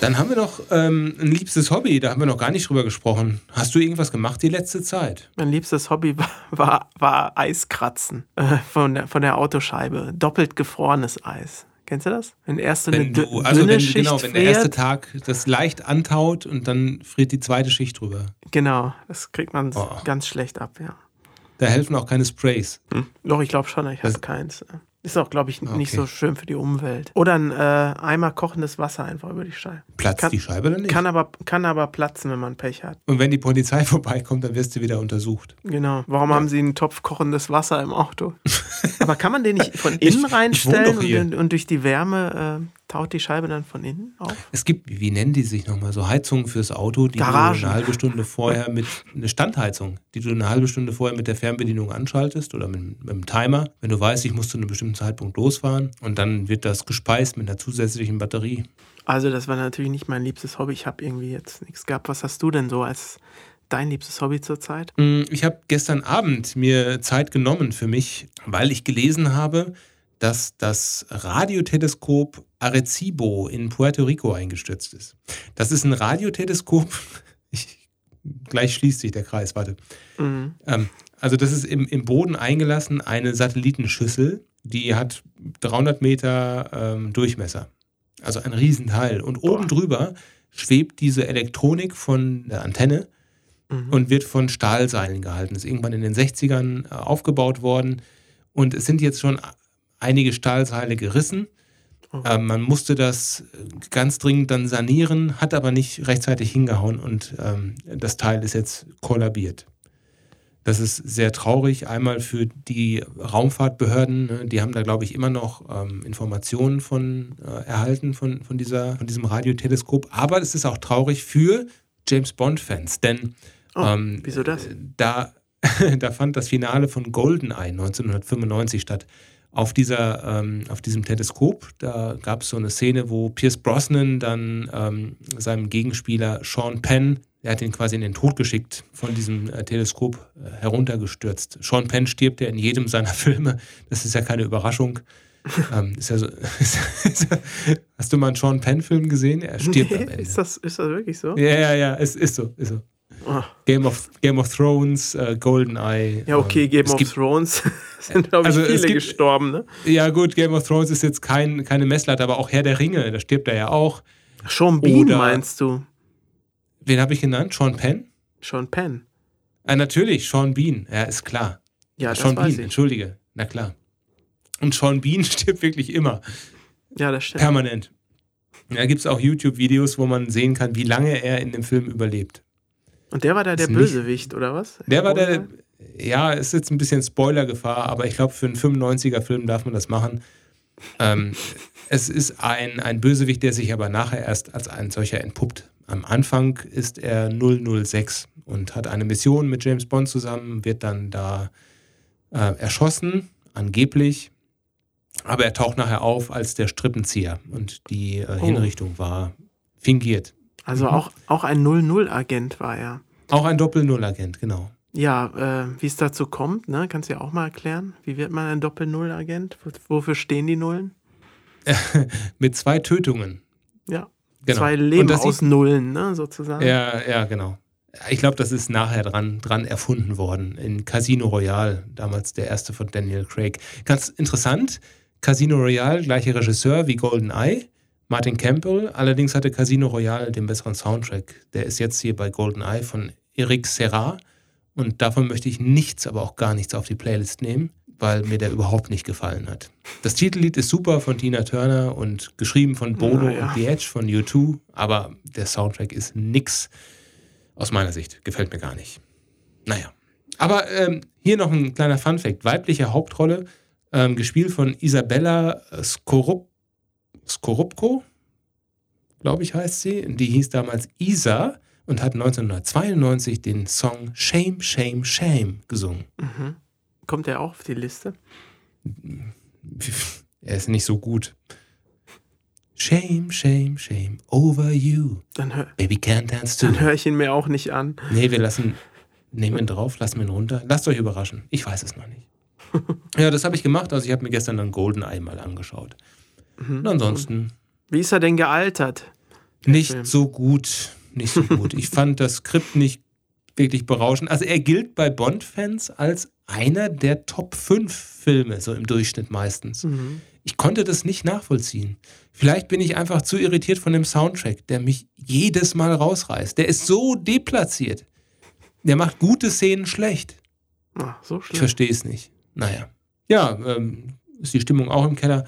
Dann haben wir noch ähm, ein liebstes Hobby, da haben wir noch gar nicht drüber gesprochen. Hast du irgendwas gemacht die letzte Zeit? Mein liebstes Hobby war, *laughs* war, war Eiskratzen äh, von, der, von der Autoscheibe. Doppelt gefrorenes Eis. Kennst du das? Wenn erst wenn eine du, also wenn, Schicht genau, wenn der erste Tag das leicht antaut und dann friert die zweite Schicht drüber. Genau, das kriegt man oh. ganz schlecht ab, ja. Da helfen auch keine Sprays. Hm. Doch, ich glaube schon, ich habe keins. Ist auch, glaube ich, okay. nicht so schön für die Umwelt. Oder ein äh, Eimer kochendes Wasser einfach über die Scheibe. Platzt kann, die Scheibe dann nicht? Kann aber, kann aber platzen, wenn man Pech hat. Und wenn die Polizei *laughs* vorbeikommt, dann wirst du wieder untersucht. Genau. Warum ja. haben sie einen Topf kochendes Wasser im Auto? *laughs* aber kann man den nicht von innen ich, reinstellen ich und, und, durch die Wärme äh, taut die Scheibe dann von innen auf? Es gibt, wie nennen die sich nochmal, so Heizungen fürs Auto, die Garagen. du eine halbe Stunde vorher mit, eine Standheizung, die du eine halbe Stunde vorher mit der Fernbedienung anschaltest oder mit, mit einem Timer, wenn du weißt, ich muss zu einem bestimmten Zeitpunkt losfahren und dann wird das gespeist mit einer zusätzlichen Batterie. Also das war natürlich nicht mein liebstes Hobby. Ich habe irgendwie jetzt nichts gehabt. Was hast du denn so als dein liebstes Hobby zurzeit? Mm, ich habe gestern Abend mir Zeit genommen für mich, weil ich gelesen habe, dass das Radioteleskop Arecibo in Puerto Rico eingestürzt ist. Das ist ein Radioteleskop. *laughs* Ich, gleich schließt sich der Kreis, warte. Mhm. Ähm, also das ist im, im Boden eingelassen eine Satellitenschüssel, die hat 300 Meter ähm, Durchmesser. Also ein Riesenteil. Und oben drüber schwebt diese Elektronik von der Antenne mhm. und wird von Stahlseilen gehalten. Ist irgendwann in den 60ern äh, aufgebaut worden. Und es sind jetzt schon einige Stahlseile gerissen. Oh. Ähm, man musste das ganz dringend dann sanieren, hat aber nicht rechtzeitig hingehauen und ähm, das Teil ist jetzt kollabiert. Das ist sehr traurig, einmal für die Raumfahrtbehörden, ne, die haben da, glaube ich, immer noch ähm, Informationen von äh, erhalten von, von, dieser, von diesem Radioteleskop. Aber es ist auch traurig für James Bond-Fans, denn oh, ähm, wieso das? Da, *laughs* da fand das Finale von GoldenEye 1995 statt auf, dieser, ähm, auf diesem Teleskop. Da gab es so eine Szene, wo Pierce Brosnan dann ähm, seinem Gegenspieler Sean Penn, er hat ihn quasi in den Tod geschickt, von diesem äh, Teleskop äh, heruntergestürzt. Sean Penn stirbt ja in jedem seiner *laughs* Filme. Das ist ja keine Überraschung. ähm, ist ja so, *laughs* hast du mal einen Sean Penn-Film gesehen? Er stirbt am Ende. Ist das, ist das wirklich so? Ja, ja, ja, es ist so, ist so. Game, of, Game of Thrones, äh, GoldenEye. Ja, okay, ähm, Game of Thrones *laughs* sind, glaube ich, also viele gibt, gestorben, ne? Ja, gut, Game of Thrones ist jetzt kein, keine Messlatte, aber auch Herr der Ringe, da stirbt er ja auch. Sean Bean Oder, meinst du? Wen habe ich genannt? Sean Penn? Sean Penn. Ah, natürlich, Sean Bean, ja, ist klar. Ja, das Sean Bean, ich. entschuldige, na klar. Und Sean Bean *laughs* stirbt wirklich immer. Ja, das stimmt. Permanent. Da gibt es auch YouTube-Videos, wo man sehen kann, wie lange er in dem Film überlebt. Und der war da der Bösewicht, oder was? Der war der, ja, ist jetzt ein bisschen Spoilergefahr, aber ich glaube, für einen 95er-Film darf man das machen. Ähm, es ist ein, ein Bösewicht, der sich aber nachher erst als ein solcher entpuppt. Am Anfang ist er 006 und hat eine Mission mit James Bond zusammen, wird dann da äh, erschossen, angeblich. Aber er taucht nachher auf als der Strippenzieher und die äh, oh. Hinrichtung war fingiert. Also mhm. auch, auch ein 00-Agent war er. Auch ein Doppel-Null-Agent, genau. Ja, äh, wie es dazu kommt, ne? kannst du ja auch mal erklären. Wie wird man ein Doppel-Null-Agent? Wofür stehen die Nullen? *laughs* Mit zwei Tötungen. Ja. Genau. Zwei Leben aus Nullen, ne, sozusagen. Ja, ja, genau. Ich glaube, das ist nachher dran, dran erfunden worden in Casino Royale, damals der erste von Daniel Craig. Ganz interessant, Casino Royale, gleicher Regisseur wie Golden Eye, Martin Campbell. Allerdings hatte Casino Royale den besseren Soundtrack. Der ist jetzt hier bei Golden Eye von Eric Serra. Und davon möchte ich nichts, aber auch gar nichts auf die Playlist nehmen, weil mir der überhaupt nicht gefallen hat. Das Titellied ist super von Tina Turner und geschrieben von Bono Naja. und The Edge von U2, aber der Soundtrack ist nix. Aus meiner Sicht. Gefällt mir gar nicht. Naja. Aber ähm, hier noch ein kleiner Funfact. Weibliche Hauptrolle, ähm, gespielt von Isabella Skorup Skorupko, glaube ich heißt sie. Die hieß damals Isa und hat 1992 den Song Shame, Shame, Shame gesungen. Mhm. Kommt der auch auf die Liste? *laughs* Er ist nicht so gut. Shame, shame, shame over you. Dann, hör, Baby can't dance too. dann höre ich ihn mir auch nicht an. Nee, wir lassen, nehmen ihn drauf, lassen ihn runter. Lasst euch überraschen. Ich weiß es noch nicht. *laughs* Ja, das habe ich gemacht. Also ich habe mir gestern dann Goldeneye mal angeschaut. Mhm. Und ansonsten Wie ist er denn gealtert? nicht Film. so gut. Nicht so gut. Ich fand das Skript nicht wirklich berauschend. Also er gilt bei Bond-Fans als einer der Top 5 Filme, so im Durchschnitt meistens. Mhm. Ich konnte das nicht nachvollziehen. Vielleicht bin ich einfach zu irritiert von dem Soundtrack, der mich jedes Mal rausreißt. Der ist so deplatziert. Der macht gute Szenen schlecht. Ah, so Ich schlimm. verstehe es nicht. Naja. Ja, ähm, ist die Stimmung auch im Keller.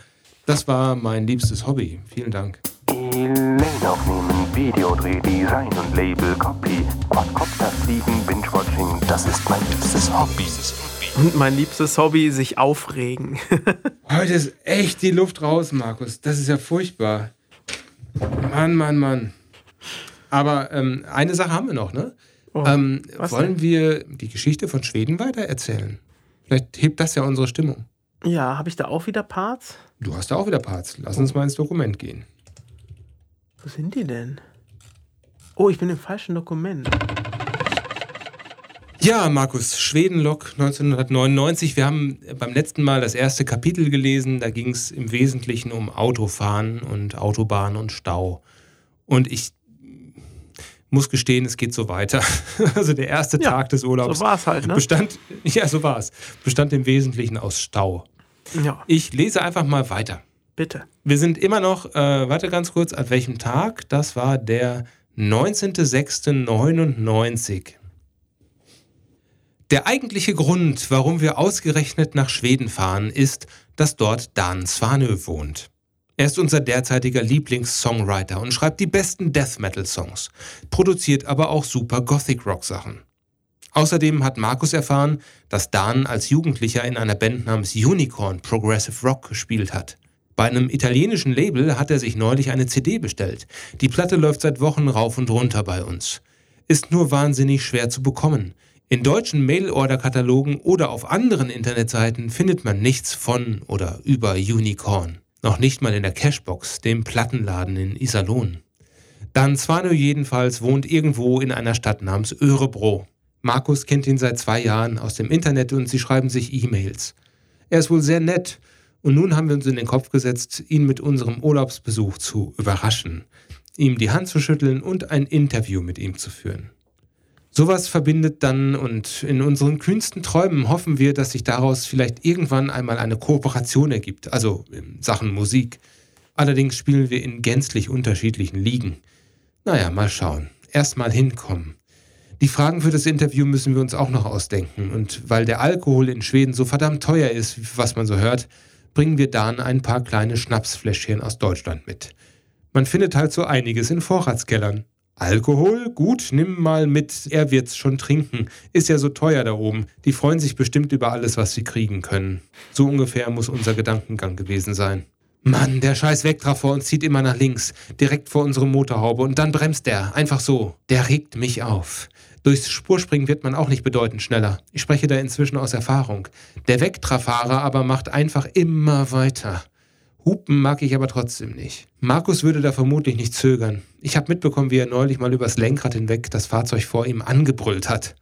Das war mein liebstes Hobby. Vielen Dank. Elaine aufnehmen, Videodreh, Design und Label, Copy, Quadcopter fliegen, Binge-Watching, das ist mein liebstes Hobby. Und mein liebstes Hobby, sich aufregen. *laughs* Heute ist echt die Luft raus, Markus. Das ist ja furchtbar. Mann, Mann, Mann. Aber ähm, eine Sache haben wir noch, ne? Oh, ähm, wollen wir die Geschichte von Schweden weitererzählen? Vielleicht hebt das ja unsere Stimmung. Ja, habe ich da auch wieder Parts? Du hast da auch wieder Parts. Lass uns mal ins Dokument gehen. Wo sind die denn? Oh, ich bin im falschen Dokument. Ja, Markus, Schwedenlok 1999. Wir haben beim letzten Mal das erste Kapitel gelesen. Da ging es im Wesentlichen um Autofahren und Autobahn und Stau. Und ich muss gestehen, es geht so weiter. *laughs* Also der erste Ja, Tag des Urlaubs So war es halt, ne? bestand, ja, so war es, bestand im Wesentlichen aus Stau. Ja, Ich lese einfach mal weiter. bitte. Wir sind immer noch, äh, warte ganz kurz, an welchem Tag? Das war der 19.06.99. Der eigentliche Grund, warum wir ausgerechnet nach Schweden fahren, ist, dass dort Dan Svanö wohnt. Er ist unser derzeitiger Lieblings-Songwriter und schreibt die besten Death Metal-Songs, produziert aber auch super Gothic-Rock-Sachen. Außerdem hat Markus erfahren, dass Dan als Jugendlicher in einer Band namens Unicorn Progressive Rock gespielt hat. Bei einem italienischen Label hat er sich neulich eine CD bestellt. Die Platte läuft seit Wochen rauf und runter bei uns. Ist nur wahnsinnig schwer zu bekommen. In deutschen Mail-Order-Katalogen oder auf anderen Internetseiten findet man nichts von oder über Unicorn. Noch nicht mal in der Cashbox, dem Plattenladen in Iserlohn. Dan Svanö jedenfalls wohnt irgendwo in einer Stadt namens Örebro. Markus kennt ihn seit zwei Jahren aus dem Internet und sie schreiben sich E-Mails. Er ist wohl sehr nett und nun haben wir uns in den Kopf gesetzt, ihn mit unserem Urlaubsbesuch zu überraschen, ihm die Hand zu schütteln und ein Interview mit ihm zu führen. Sowas verbindet dann und in unseren kühnsten Träumen hoffen wir, dass sich daraus vielleicht irgendwann einmal eine Kooperation ergibt, also in Sachen Musik. Allerdings spielen wir in gänzlich unterschiedlichen Ligen. Naja, mal schauen. Erstmal hinkommen. Die Fragen für das Interview müssen wir uns auch noch ausdenken. Und weil der Alkohol in Schweden so verdammt teuer ist, was man so hört, bringen wir dann ein paar kleine Schnapsfläschchen aus Deutschland mit. Man findet halt so einiges in Vorratskellern. Alkohol? Gut, nimm mal mit, er wird's schon trinken. Ist ja so teuer da oben. Die freuen sich bestimmt über alles, was sie kriegen können. So ungefähr muss unser Gedankengang gewesen sein. Mann, der scheiß Vectra vor uns zieht immer nach links, direkt vor unsere Motorhaube und dann bremst er, einfach so. Der regt mich auf. Durchs Spurspringen wird man auch nicht bedeutend schneller. Ich spreche da inzwischen aus Erfahrung. Der Vectra-Fahrer aber macht einfach immer weiter. Hupen mag ich aber trotzdem nicht. Markus würde da vermutlich nicht zögern. Ich habe mitbekommen, wie er neulich mal übers Lenkrad hinweg das Fahrzeug vor ihm angebrüllt hat.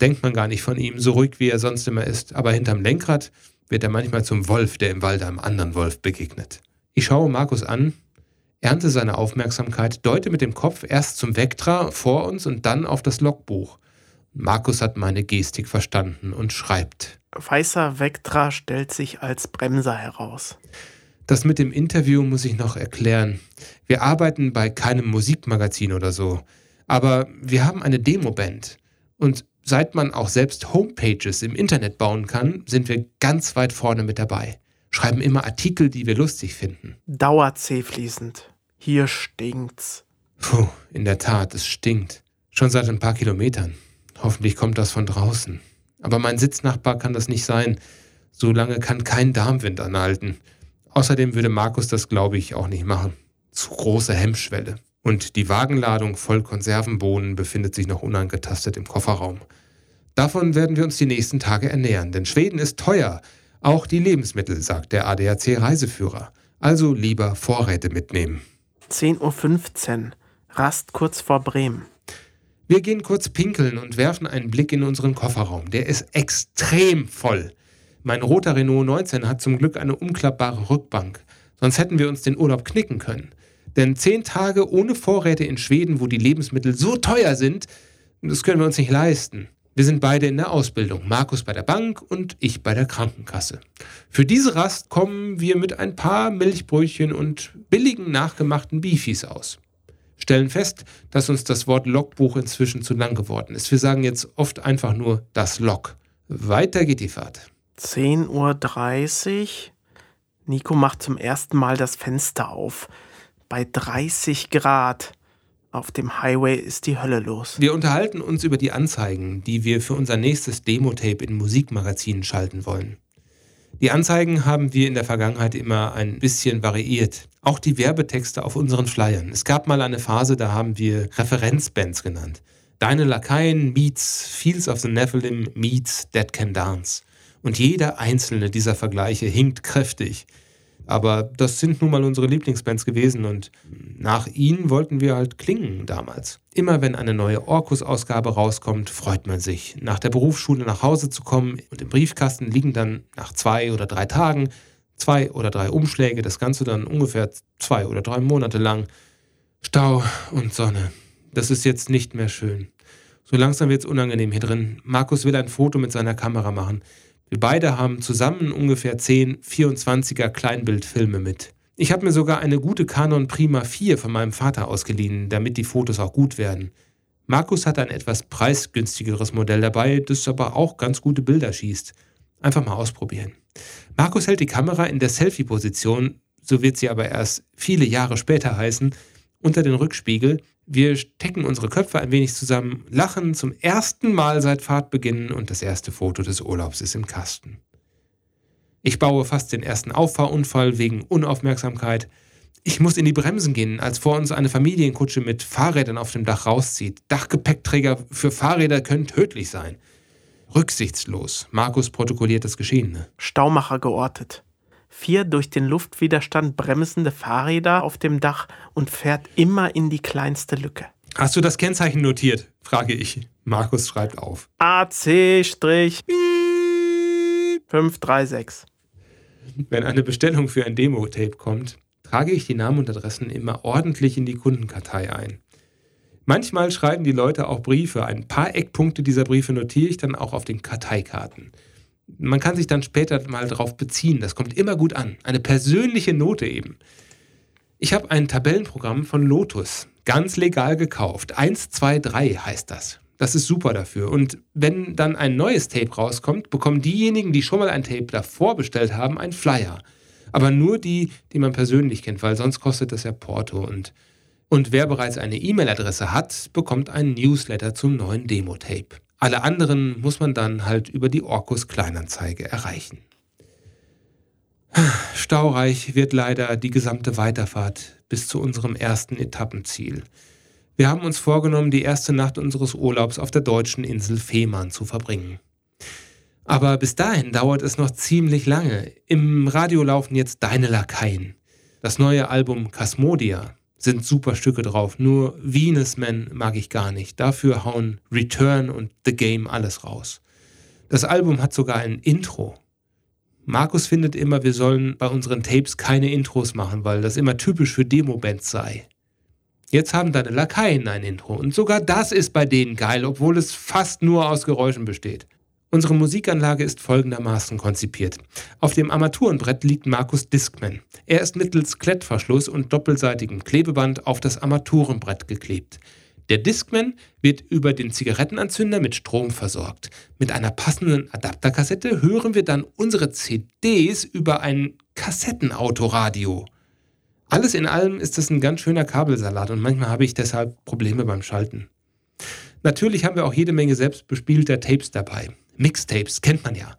Denkt man gar nicht von ihm, so ruhig wie er sonst immer ist, aber hinterm Lenkrad wird er manchmal zum Wolf, der im Wald einem anderen Wolf begegnet. Ich schaue Markus an. ernte seine Aufmerksamkeit, deute mit dem Kopf erst zum Vectra vor uns und dann auf das Logbuch. Markus hat meine Gestik verstanden und schreibt. Weißer Vectra stellt sich als Bremser heraus. Das mit dem Interview muss ich noch erklären. Wir arbeiten bei keinem Musikmagazin oder so. Aber wir haben eine Demoband. Und seit man auch selbst Homepages im Internet bauen kann, sind wir ganz weit vorne mit dabei. Schreiben immer Artikel, die wir lustig finden. Dauerzähfließend. Hier stinkt's. Puh, in der Tat, es stinkt. Schon seit ein paar Kilometern. Hoffentlich kommt das von draußen. Aber mein Sitznachbar kann das nicht sein. So lange kann kein Darmwind anhalten. Außerdem würde Markus das, glaube ich, auch nicht machen. Zu große Hemmschwelle. Und die Wagenladung voll Konservenbohnen befindet sich noch unangetastet im Kofferraum. Davon werden wir uns die nächsten Tage ernähren, denn Schweden ist teuer. Auch die Lebensmittel, sagt der ADAC-Reiseführer. Also lieber Vorräte mitnehmen. 10.15 Uhr. Rast kurz vor Bremen. Wir gehen kurz pinkeln und werfen einen Blick in unseren Kofferraum. Der ist extrem voll. Mein roter Renault 19 hat zum Glück eine umklappbare Rückbank. Sonst hätten wir uns den Urlaub knicken können. Denn zehn Tage ohne Vorräte in Schweden, wo die Lebensmittel so teuer sind, das können wir uns nicht leisten. Wir sind beide in der Ausbildung, Markus bei der Bank und ich bei der Krankenkasse. Für diese Rast kommen wir mit ein paar Milchbrötchen und billigen nachgemachten Beefies aus. Stellen fest, dass uns das Wort Logbuch inzwischen zu lang geworden ist. Wir sagen jetzt oft einfach nur das Log. Weiter geht die Fahrt. 10.30 Uhr. Nico macht zum ersten Mal das Fenster auf bei 30 Grad. Auf dem Highway ist die Hölle los. Wir unterhalten uns über die Anzeigen, die wir für unser nächstes Demo-Tape in Musikmagazinen schalten wollen. Die Anzeigen haben wir in der Vergangenheit immer ein bisschen variiert. Auch die Werbetexte auf unseren Flyern. Es gab mal eine Phase, da haben wir Referenzbands genannt. Deine Lakaien meets Fields of the Nephilim meets Dead Can Dance. Und jeder einzelne dieser Vergleiche hinkt kräftig. Aber das sind nun mal unsere Lieblingsbands gewesen und nach ihnen wollten wir halt klingen damals. Immer wenn eine neue Orkus-Ausgabe rauskommt, freut man sich, nach der Berufsschule nach Hause zu kommen und im Briefkasten liegen dann nach zwei oder drei Tagen zwei oder drei Umschläge, das Ganze dann ungefähr zwei oder drei Monate lang. Stau und Sonne. Das ist jetzt nicht mehr schön. So langsam wird es unangenehm hier drin. Markus will ein Foto mit seiner Kamera machen. Wir beide haben zusammen ungefähr 10 24er Kleinbildfilme mit. Ich habe mir sogar eine gute Canon Prima 4 von meinem Vater ausgeliehen, damit die Fotos auch gut werden. Markus hat ein etwas preisgünstigeres Modell dabei, das aber auch ganz gute Bilder schießt. Einfach mal ausprobieren. Markus hält die Kamera in der Selfie-Position, so wird sie aber erst viele Jahre später heißen, unter den Rückspiegel wir stecken unsere Köpfe ein wenig zusammen, lachen zum ersten Mal seit Fahrtbeginn und das erste Foto des Urlaubs ist im Kasten. Ich baue fast den ersten Auffahrunfall wegen Unaufmerksamkeit. Ich muss in die Bremsen gehen, als vor uns eine Familienkutsche mit Fahrrädern auf dem Dach rauszieht. Dachgepäckträger für Fahrräder können tödlich sein. Rücksichtslos. Markus protokolliert das Geschehene. Staumacher geortet vier durch den Luftwiderstand bremsende Fahrräder auf dem Dach und fährt immer in die kleinste Lücke. Hast du das Kennzeichen notiert? frage ich. Markus schreibt auf. AC-536. Wenn eine Bestellung für ein Demo-Tape kommt, trage ich die Namen und Adressen immer ordentlich in die Kundenkartei ein. Manchmal schreiben die Leute auch Briefe. Ein paar Eckpunkte dieser Briefe notiere ich dann auch auf den Karteikarten man kann sich dann später mal darauf beziehen. Das kommt immer gut an. Eine persönliche Note eben. Ich habe ein Tabellenprogramm von Lotus, ganz legal gekauft. 1, 2, 3 heißt das. Das ist super dafür. Und wenn dann ein neues Tape rauskommt, bekommen diejenigen, die schon mal ein Tape davor bestellt haben, einen Flyer. Aber nur die, die man persönlich kennt, weil sonst kostet das ja Porto. Und, und wer bereits eine E-Mail-Adresse hat, bekommt einen Newsletter zum neuen Demo-Tape. Alle anderen muss man dann halt über die Orkus Kleinanzeige erreichen. Staureich wird leider die gesamte Weiterfahrt bis zu unserem ersten Etappenziel. Wir haben uns vorgenommen, die erste Nacht unseres Urlaubs auf der deutschen Insel Fehmarn zu verbringen. Aber bis dahin dauert es noch ziemlich lange. Im Radio laufen jetzt Deine Lakaien. Das neue Album Kasmodia sind super Stücke drauf. Nur Venusman mag ich gar nicht. Dafür hauen Return und The Game alles raus. Das Album hat sogar ein Intro. Markus findet immer, wir sollen bei unseren Tapes keine Intros machen, weil das immer typisch für Demo-Bands sei. Jetzt haben deine Lakaien ein Intro und sogar das ist bei denen geil, obwohl es fast nur aus Geräuschen besteht. Unsere Musikanlage ist folgendermaßen konzipiert. Auf dem Armaturenbrett liegt Markus Discman. Er ist mittels Klettverschluss und doppelseitigem Klebeband auf das Armaturenbrett geklebt. Der Discman wird über den Zigarettenanzünder mit Strom versorgt. Mit einer passenden Adapterkassette hören wir dann unsere CDs über ein Kassettenautoradio. Alles in allem ist es ein ganz schöner Kabelsalat und manchmal habe ich deshalb Probleme beim Schalten. Natürlich haben wir auch jede Menge selbstbespielter Tapes dabei. Mixtapes kennt man ja.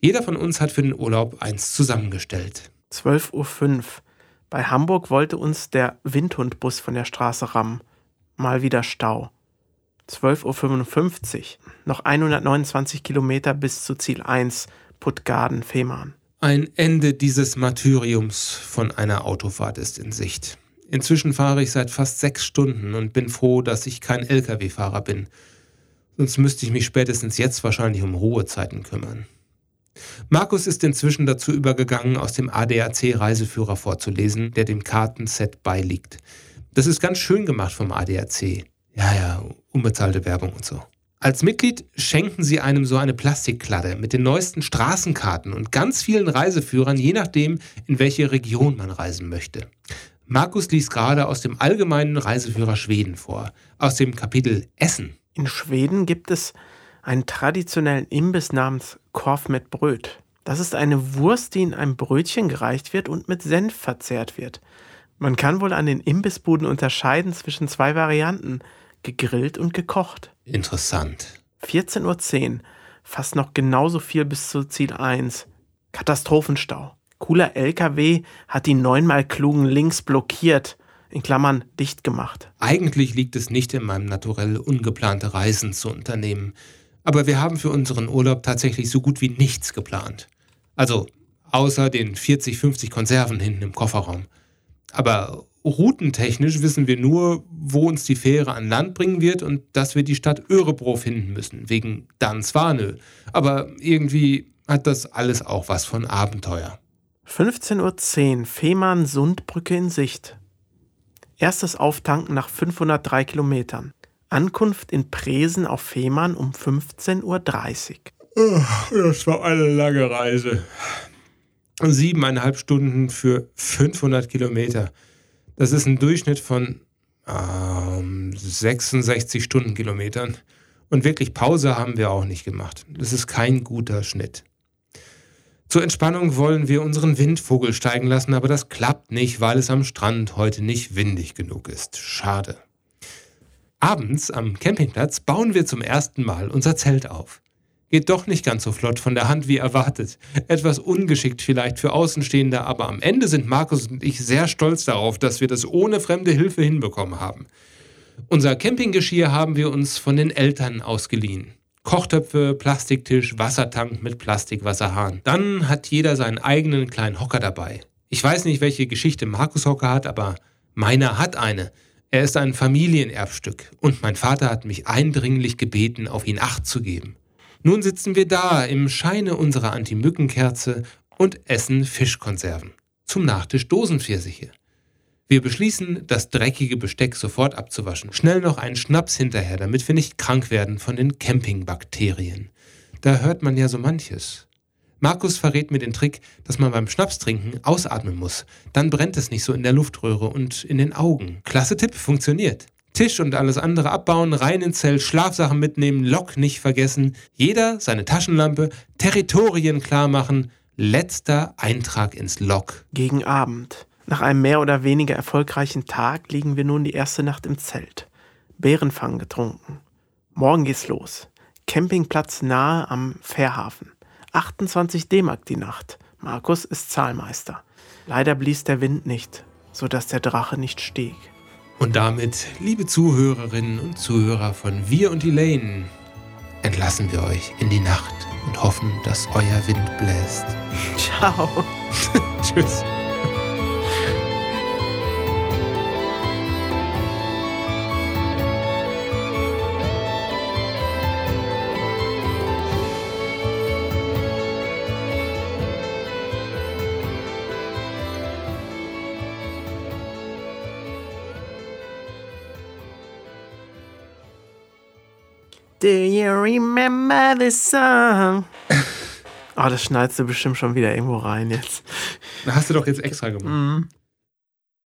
Jeder von uns hat für den Urlaub eins zusammengestellt. 12.05 Uhr. Bei Hamburg wollte uns der Windhundbus von der Straße rammen. Mal wieder Stau. 12.55 Uhr. Noch 129 Kilometer bis zu Ziel 1, Puttgarden-Fehmarn. Ein Ende dieses Martyriums von einer Autofahrt ist in Sicht. Inzwischen fahre ich seit fast sechs Stunden und bin froh, dass ich kein Lkw-Fahrer bin. Sonst müsste ich mich spätestens jetzt wahrscheinlich um Ruhezeiten kümmern. Markus ist inzwischen dazu übergegangen, aus dem ADAC-Reiseführer vorzulesen, der dem Kartenset beiliegt. Das ist ganz schön gemacht vom ADAC. Ja, ja, unbezahlte Werbung und so. Als Mitglied schenken sie einem so eine Plastikkladde mit den neuesten Straßenkarten und ganz vielen Reiseführern, je nachdem, in welche Region man reisen möchte. Markus liest gerade aus dem allgemeinen Reiseführer Schweden vor, aus dem Kapitel Essen. In Schweden gibt es einen traditionellen Imbiss namens Korf mit Bröt. Das ist eine Wurst, die in einem Brötchen gereicht wird und mit Senf verzehrt wird. Man kann wohl an den Imbissbuden unterscheiden zwischen zwei Varianten, gegrillt und gekocht. Interessant. 14.10 Uhr, fast noch genauso viel bis zu Ziel 1. Katastrophenstau. Cooler LKW hat die neunmal klugen links blockiert, in Klammern dicht gemacht. Eigentlich liegt es nicht in meinem Naturell, ungeplante Reisen zu unternehmen. Aber wir haben für unseren Urlaub tatsächlich so gut wie nichts geplant. Also außer den 40, 50 Konserven hinten im Kofferraum. Aber routentechnisch wissen wir nur, wo uns die Fähre an Land bringen wird und dass wir die Stadt Örebro finden müssen, wegen Dan Svanö. Aber irgendwie hat das alles auch was von Abenteuer. 15.10 Uhr, Fehmarn-Sundbrücke in Sicht. Erstes Auftanken nach 503 Kilometern. Ankunft in Presen auf Fehmarn um 15.30 Uhr. Das war eine lange Reise siebeneinhalb Stunden für 500 Kilometer. Das ist ein Durchschnitt von ähm, 66 Stundenkilometern. Und wirklich Pause haben wir auch nicht gemacht. Das ist kein guter Schnitt. Zur Entspannung wollen wir unseren Windvogel steigen lassen, aber das klappt nicht, weil es am Strand heute nicht windig genug ist. Schade. Abends am Campingplatz bauen wir zum ersten Mal unser Zelt auf geht doch nicht ganz so flott von der Hand wie erwartet. Etwas ungeschickt vielleicht für Außenstehende, aber am Ende sind Markus und ich sehr stolz darauf, dass wir das ohne fremde Hilfe hinbekommen haben. Unser Campinggeschirr haben wir uns von den Eltern ausgeliehen. Kochtöpfe, Plastiktisch, Wassertank mit Plastikwasserhahn. Dann hat jeder seinen eigenen kleinen Hocker dabei. Ich weiß nicht, welche Geschichte Markus Hocker hat, aber meiner hat eine. Er ist ein Familienerbstück und mein Vater hat mich eindringlich gebeten, auf ihn Acht zu geben. Nun sitzen wir da im Scheine unserer Anti-Mückenkerze und essen Fischkonserven. Zum Nachtisch Dosenpfirsiche. Wir beschließen, das dreckige Besteck sofort abzuwaschen. Schnell noch einen Schnaps hinterher, damit wir nicht krank werden von den Campingbakterien. Da hört man ja so manches. Markus verrät mir den Trick, dass man beim Schnapstrinken ausatmen muss. Dann brennt es nicht so in der Luftröhre und in den Augen. Klasse Tipp, funktioniert. Tisch und alles andere abbauen, rein ins Zelt, Schlafsachen mitnehmen, Lok nicht vergessen, jeder seine Taschenlampe, Territorien klar machen, letzter Eintrag ins Lok. Gegen Abend. Nach einem mehr oder weniger erfolgreichen Tag liegen wir nun die erste Nacht im Zelt. Bärenfang getrunken. Morgen geht's los. Campingplatz nahe am Fährhafen. 28 D-Mark die Nacht. Markus ist Zahlmeister. Leider blies der Wind nicht, sodass der Drache nicht stieg. Und damit, liebe Zuhörerinnen und Zuhörer von Wir und Elaine, entlassen wir euch in die Nacht und hoffen, dass euer Wind bläst. Ciao. *laughs* Tschüss. Do you remember this song? *laughs* Oh, das schneidest du bestimmt schon wieder irgendwo rein jetzt. Hast du doch jetzt extra gemacht.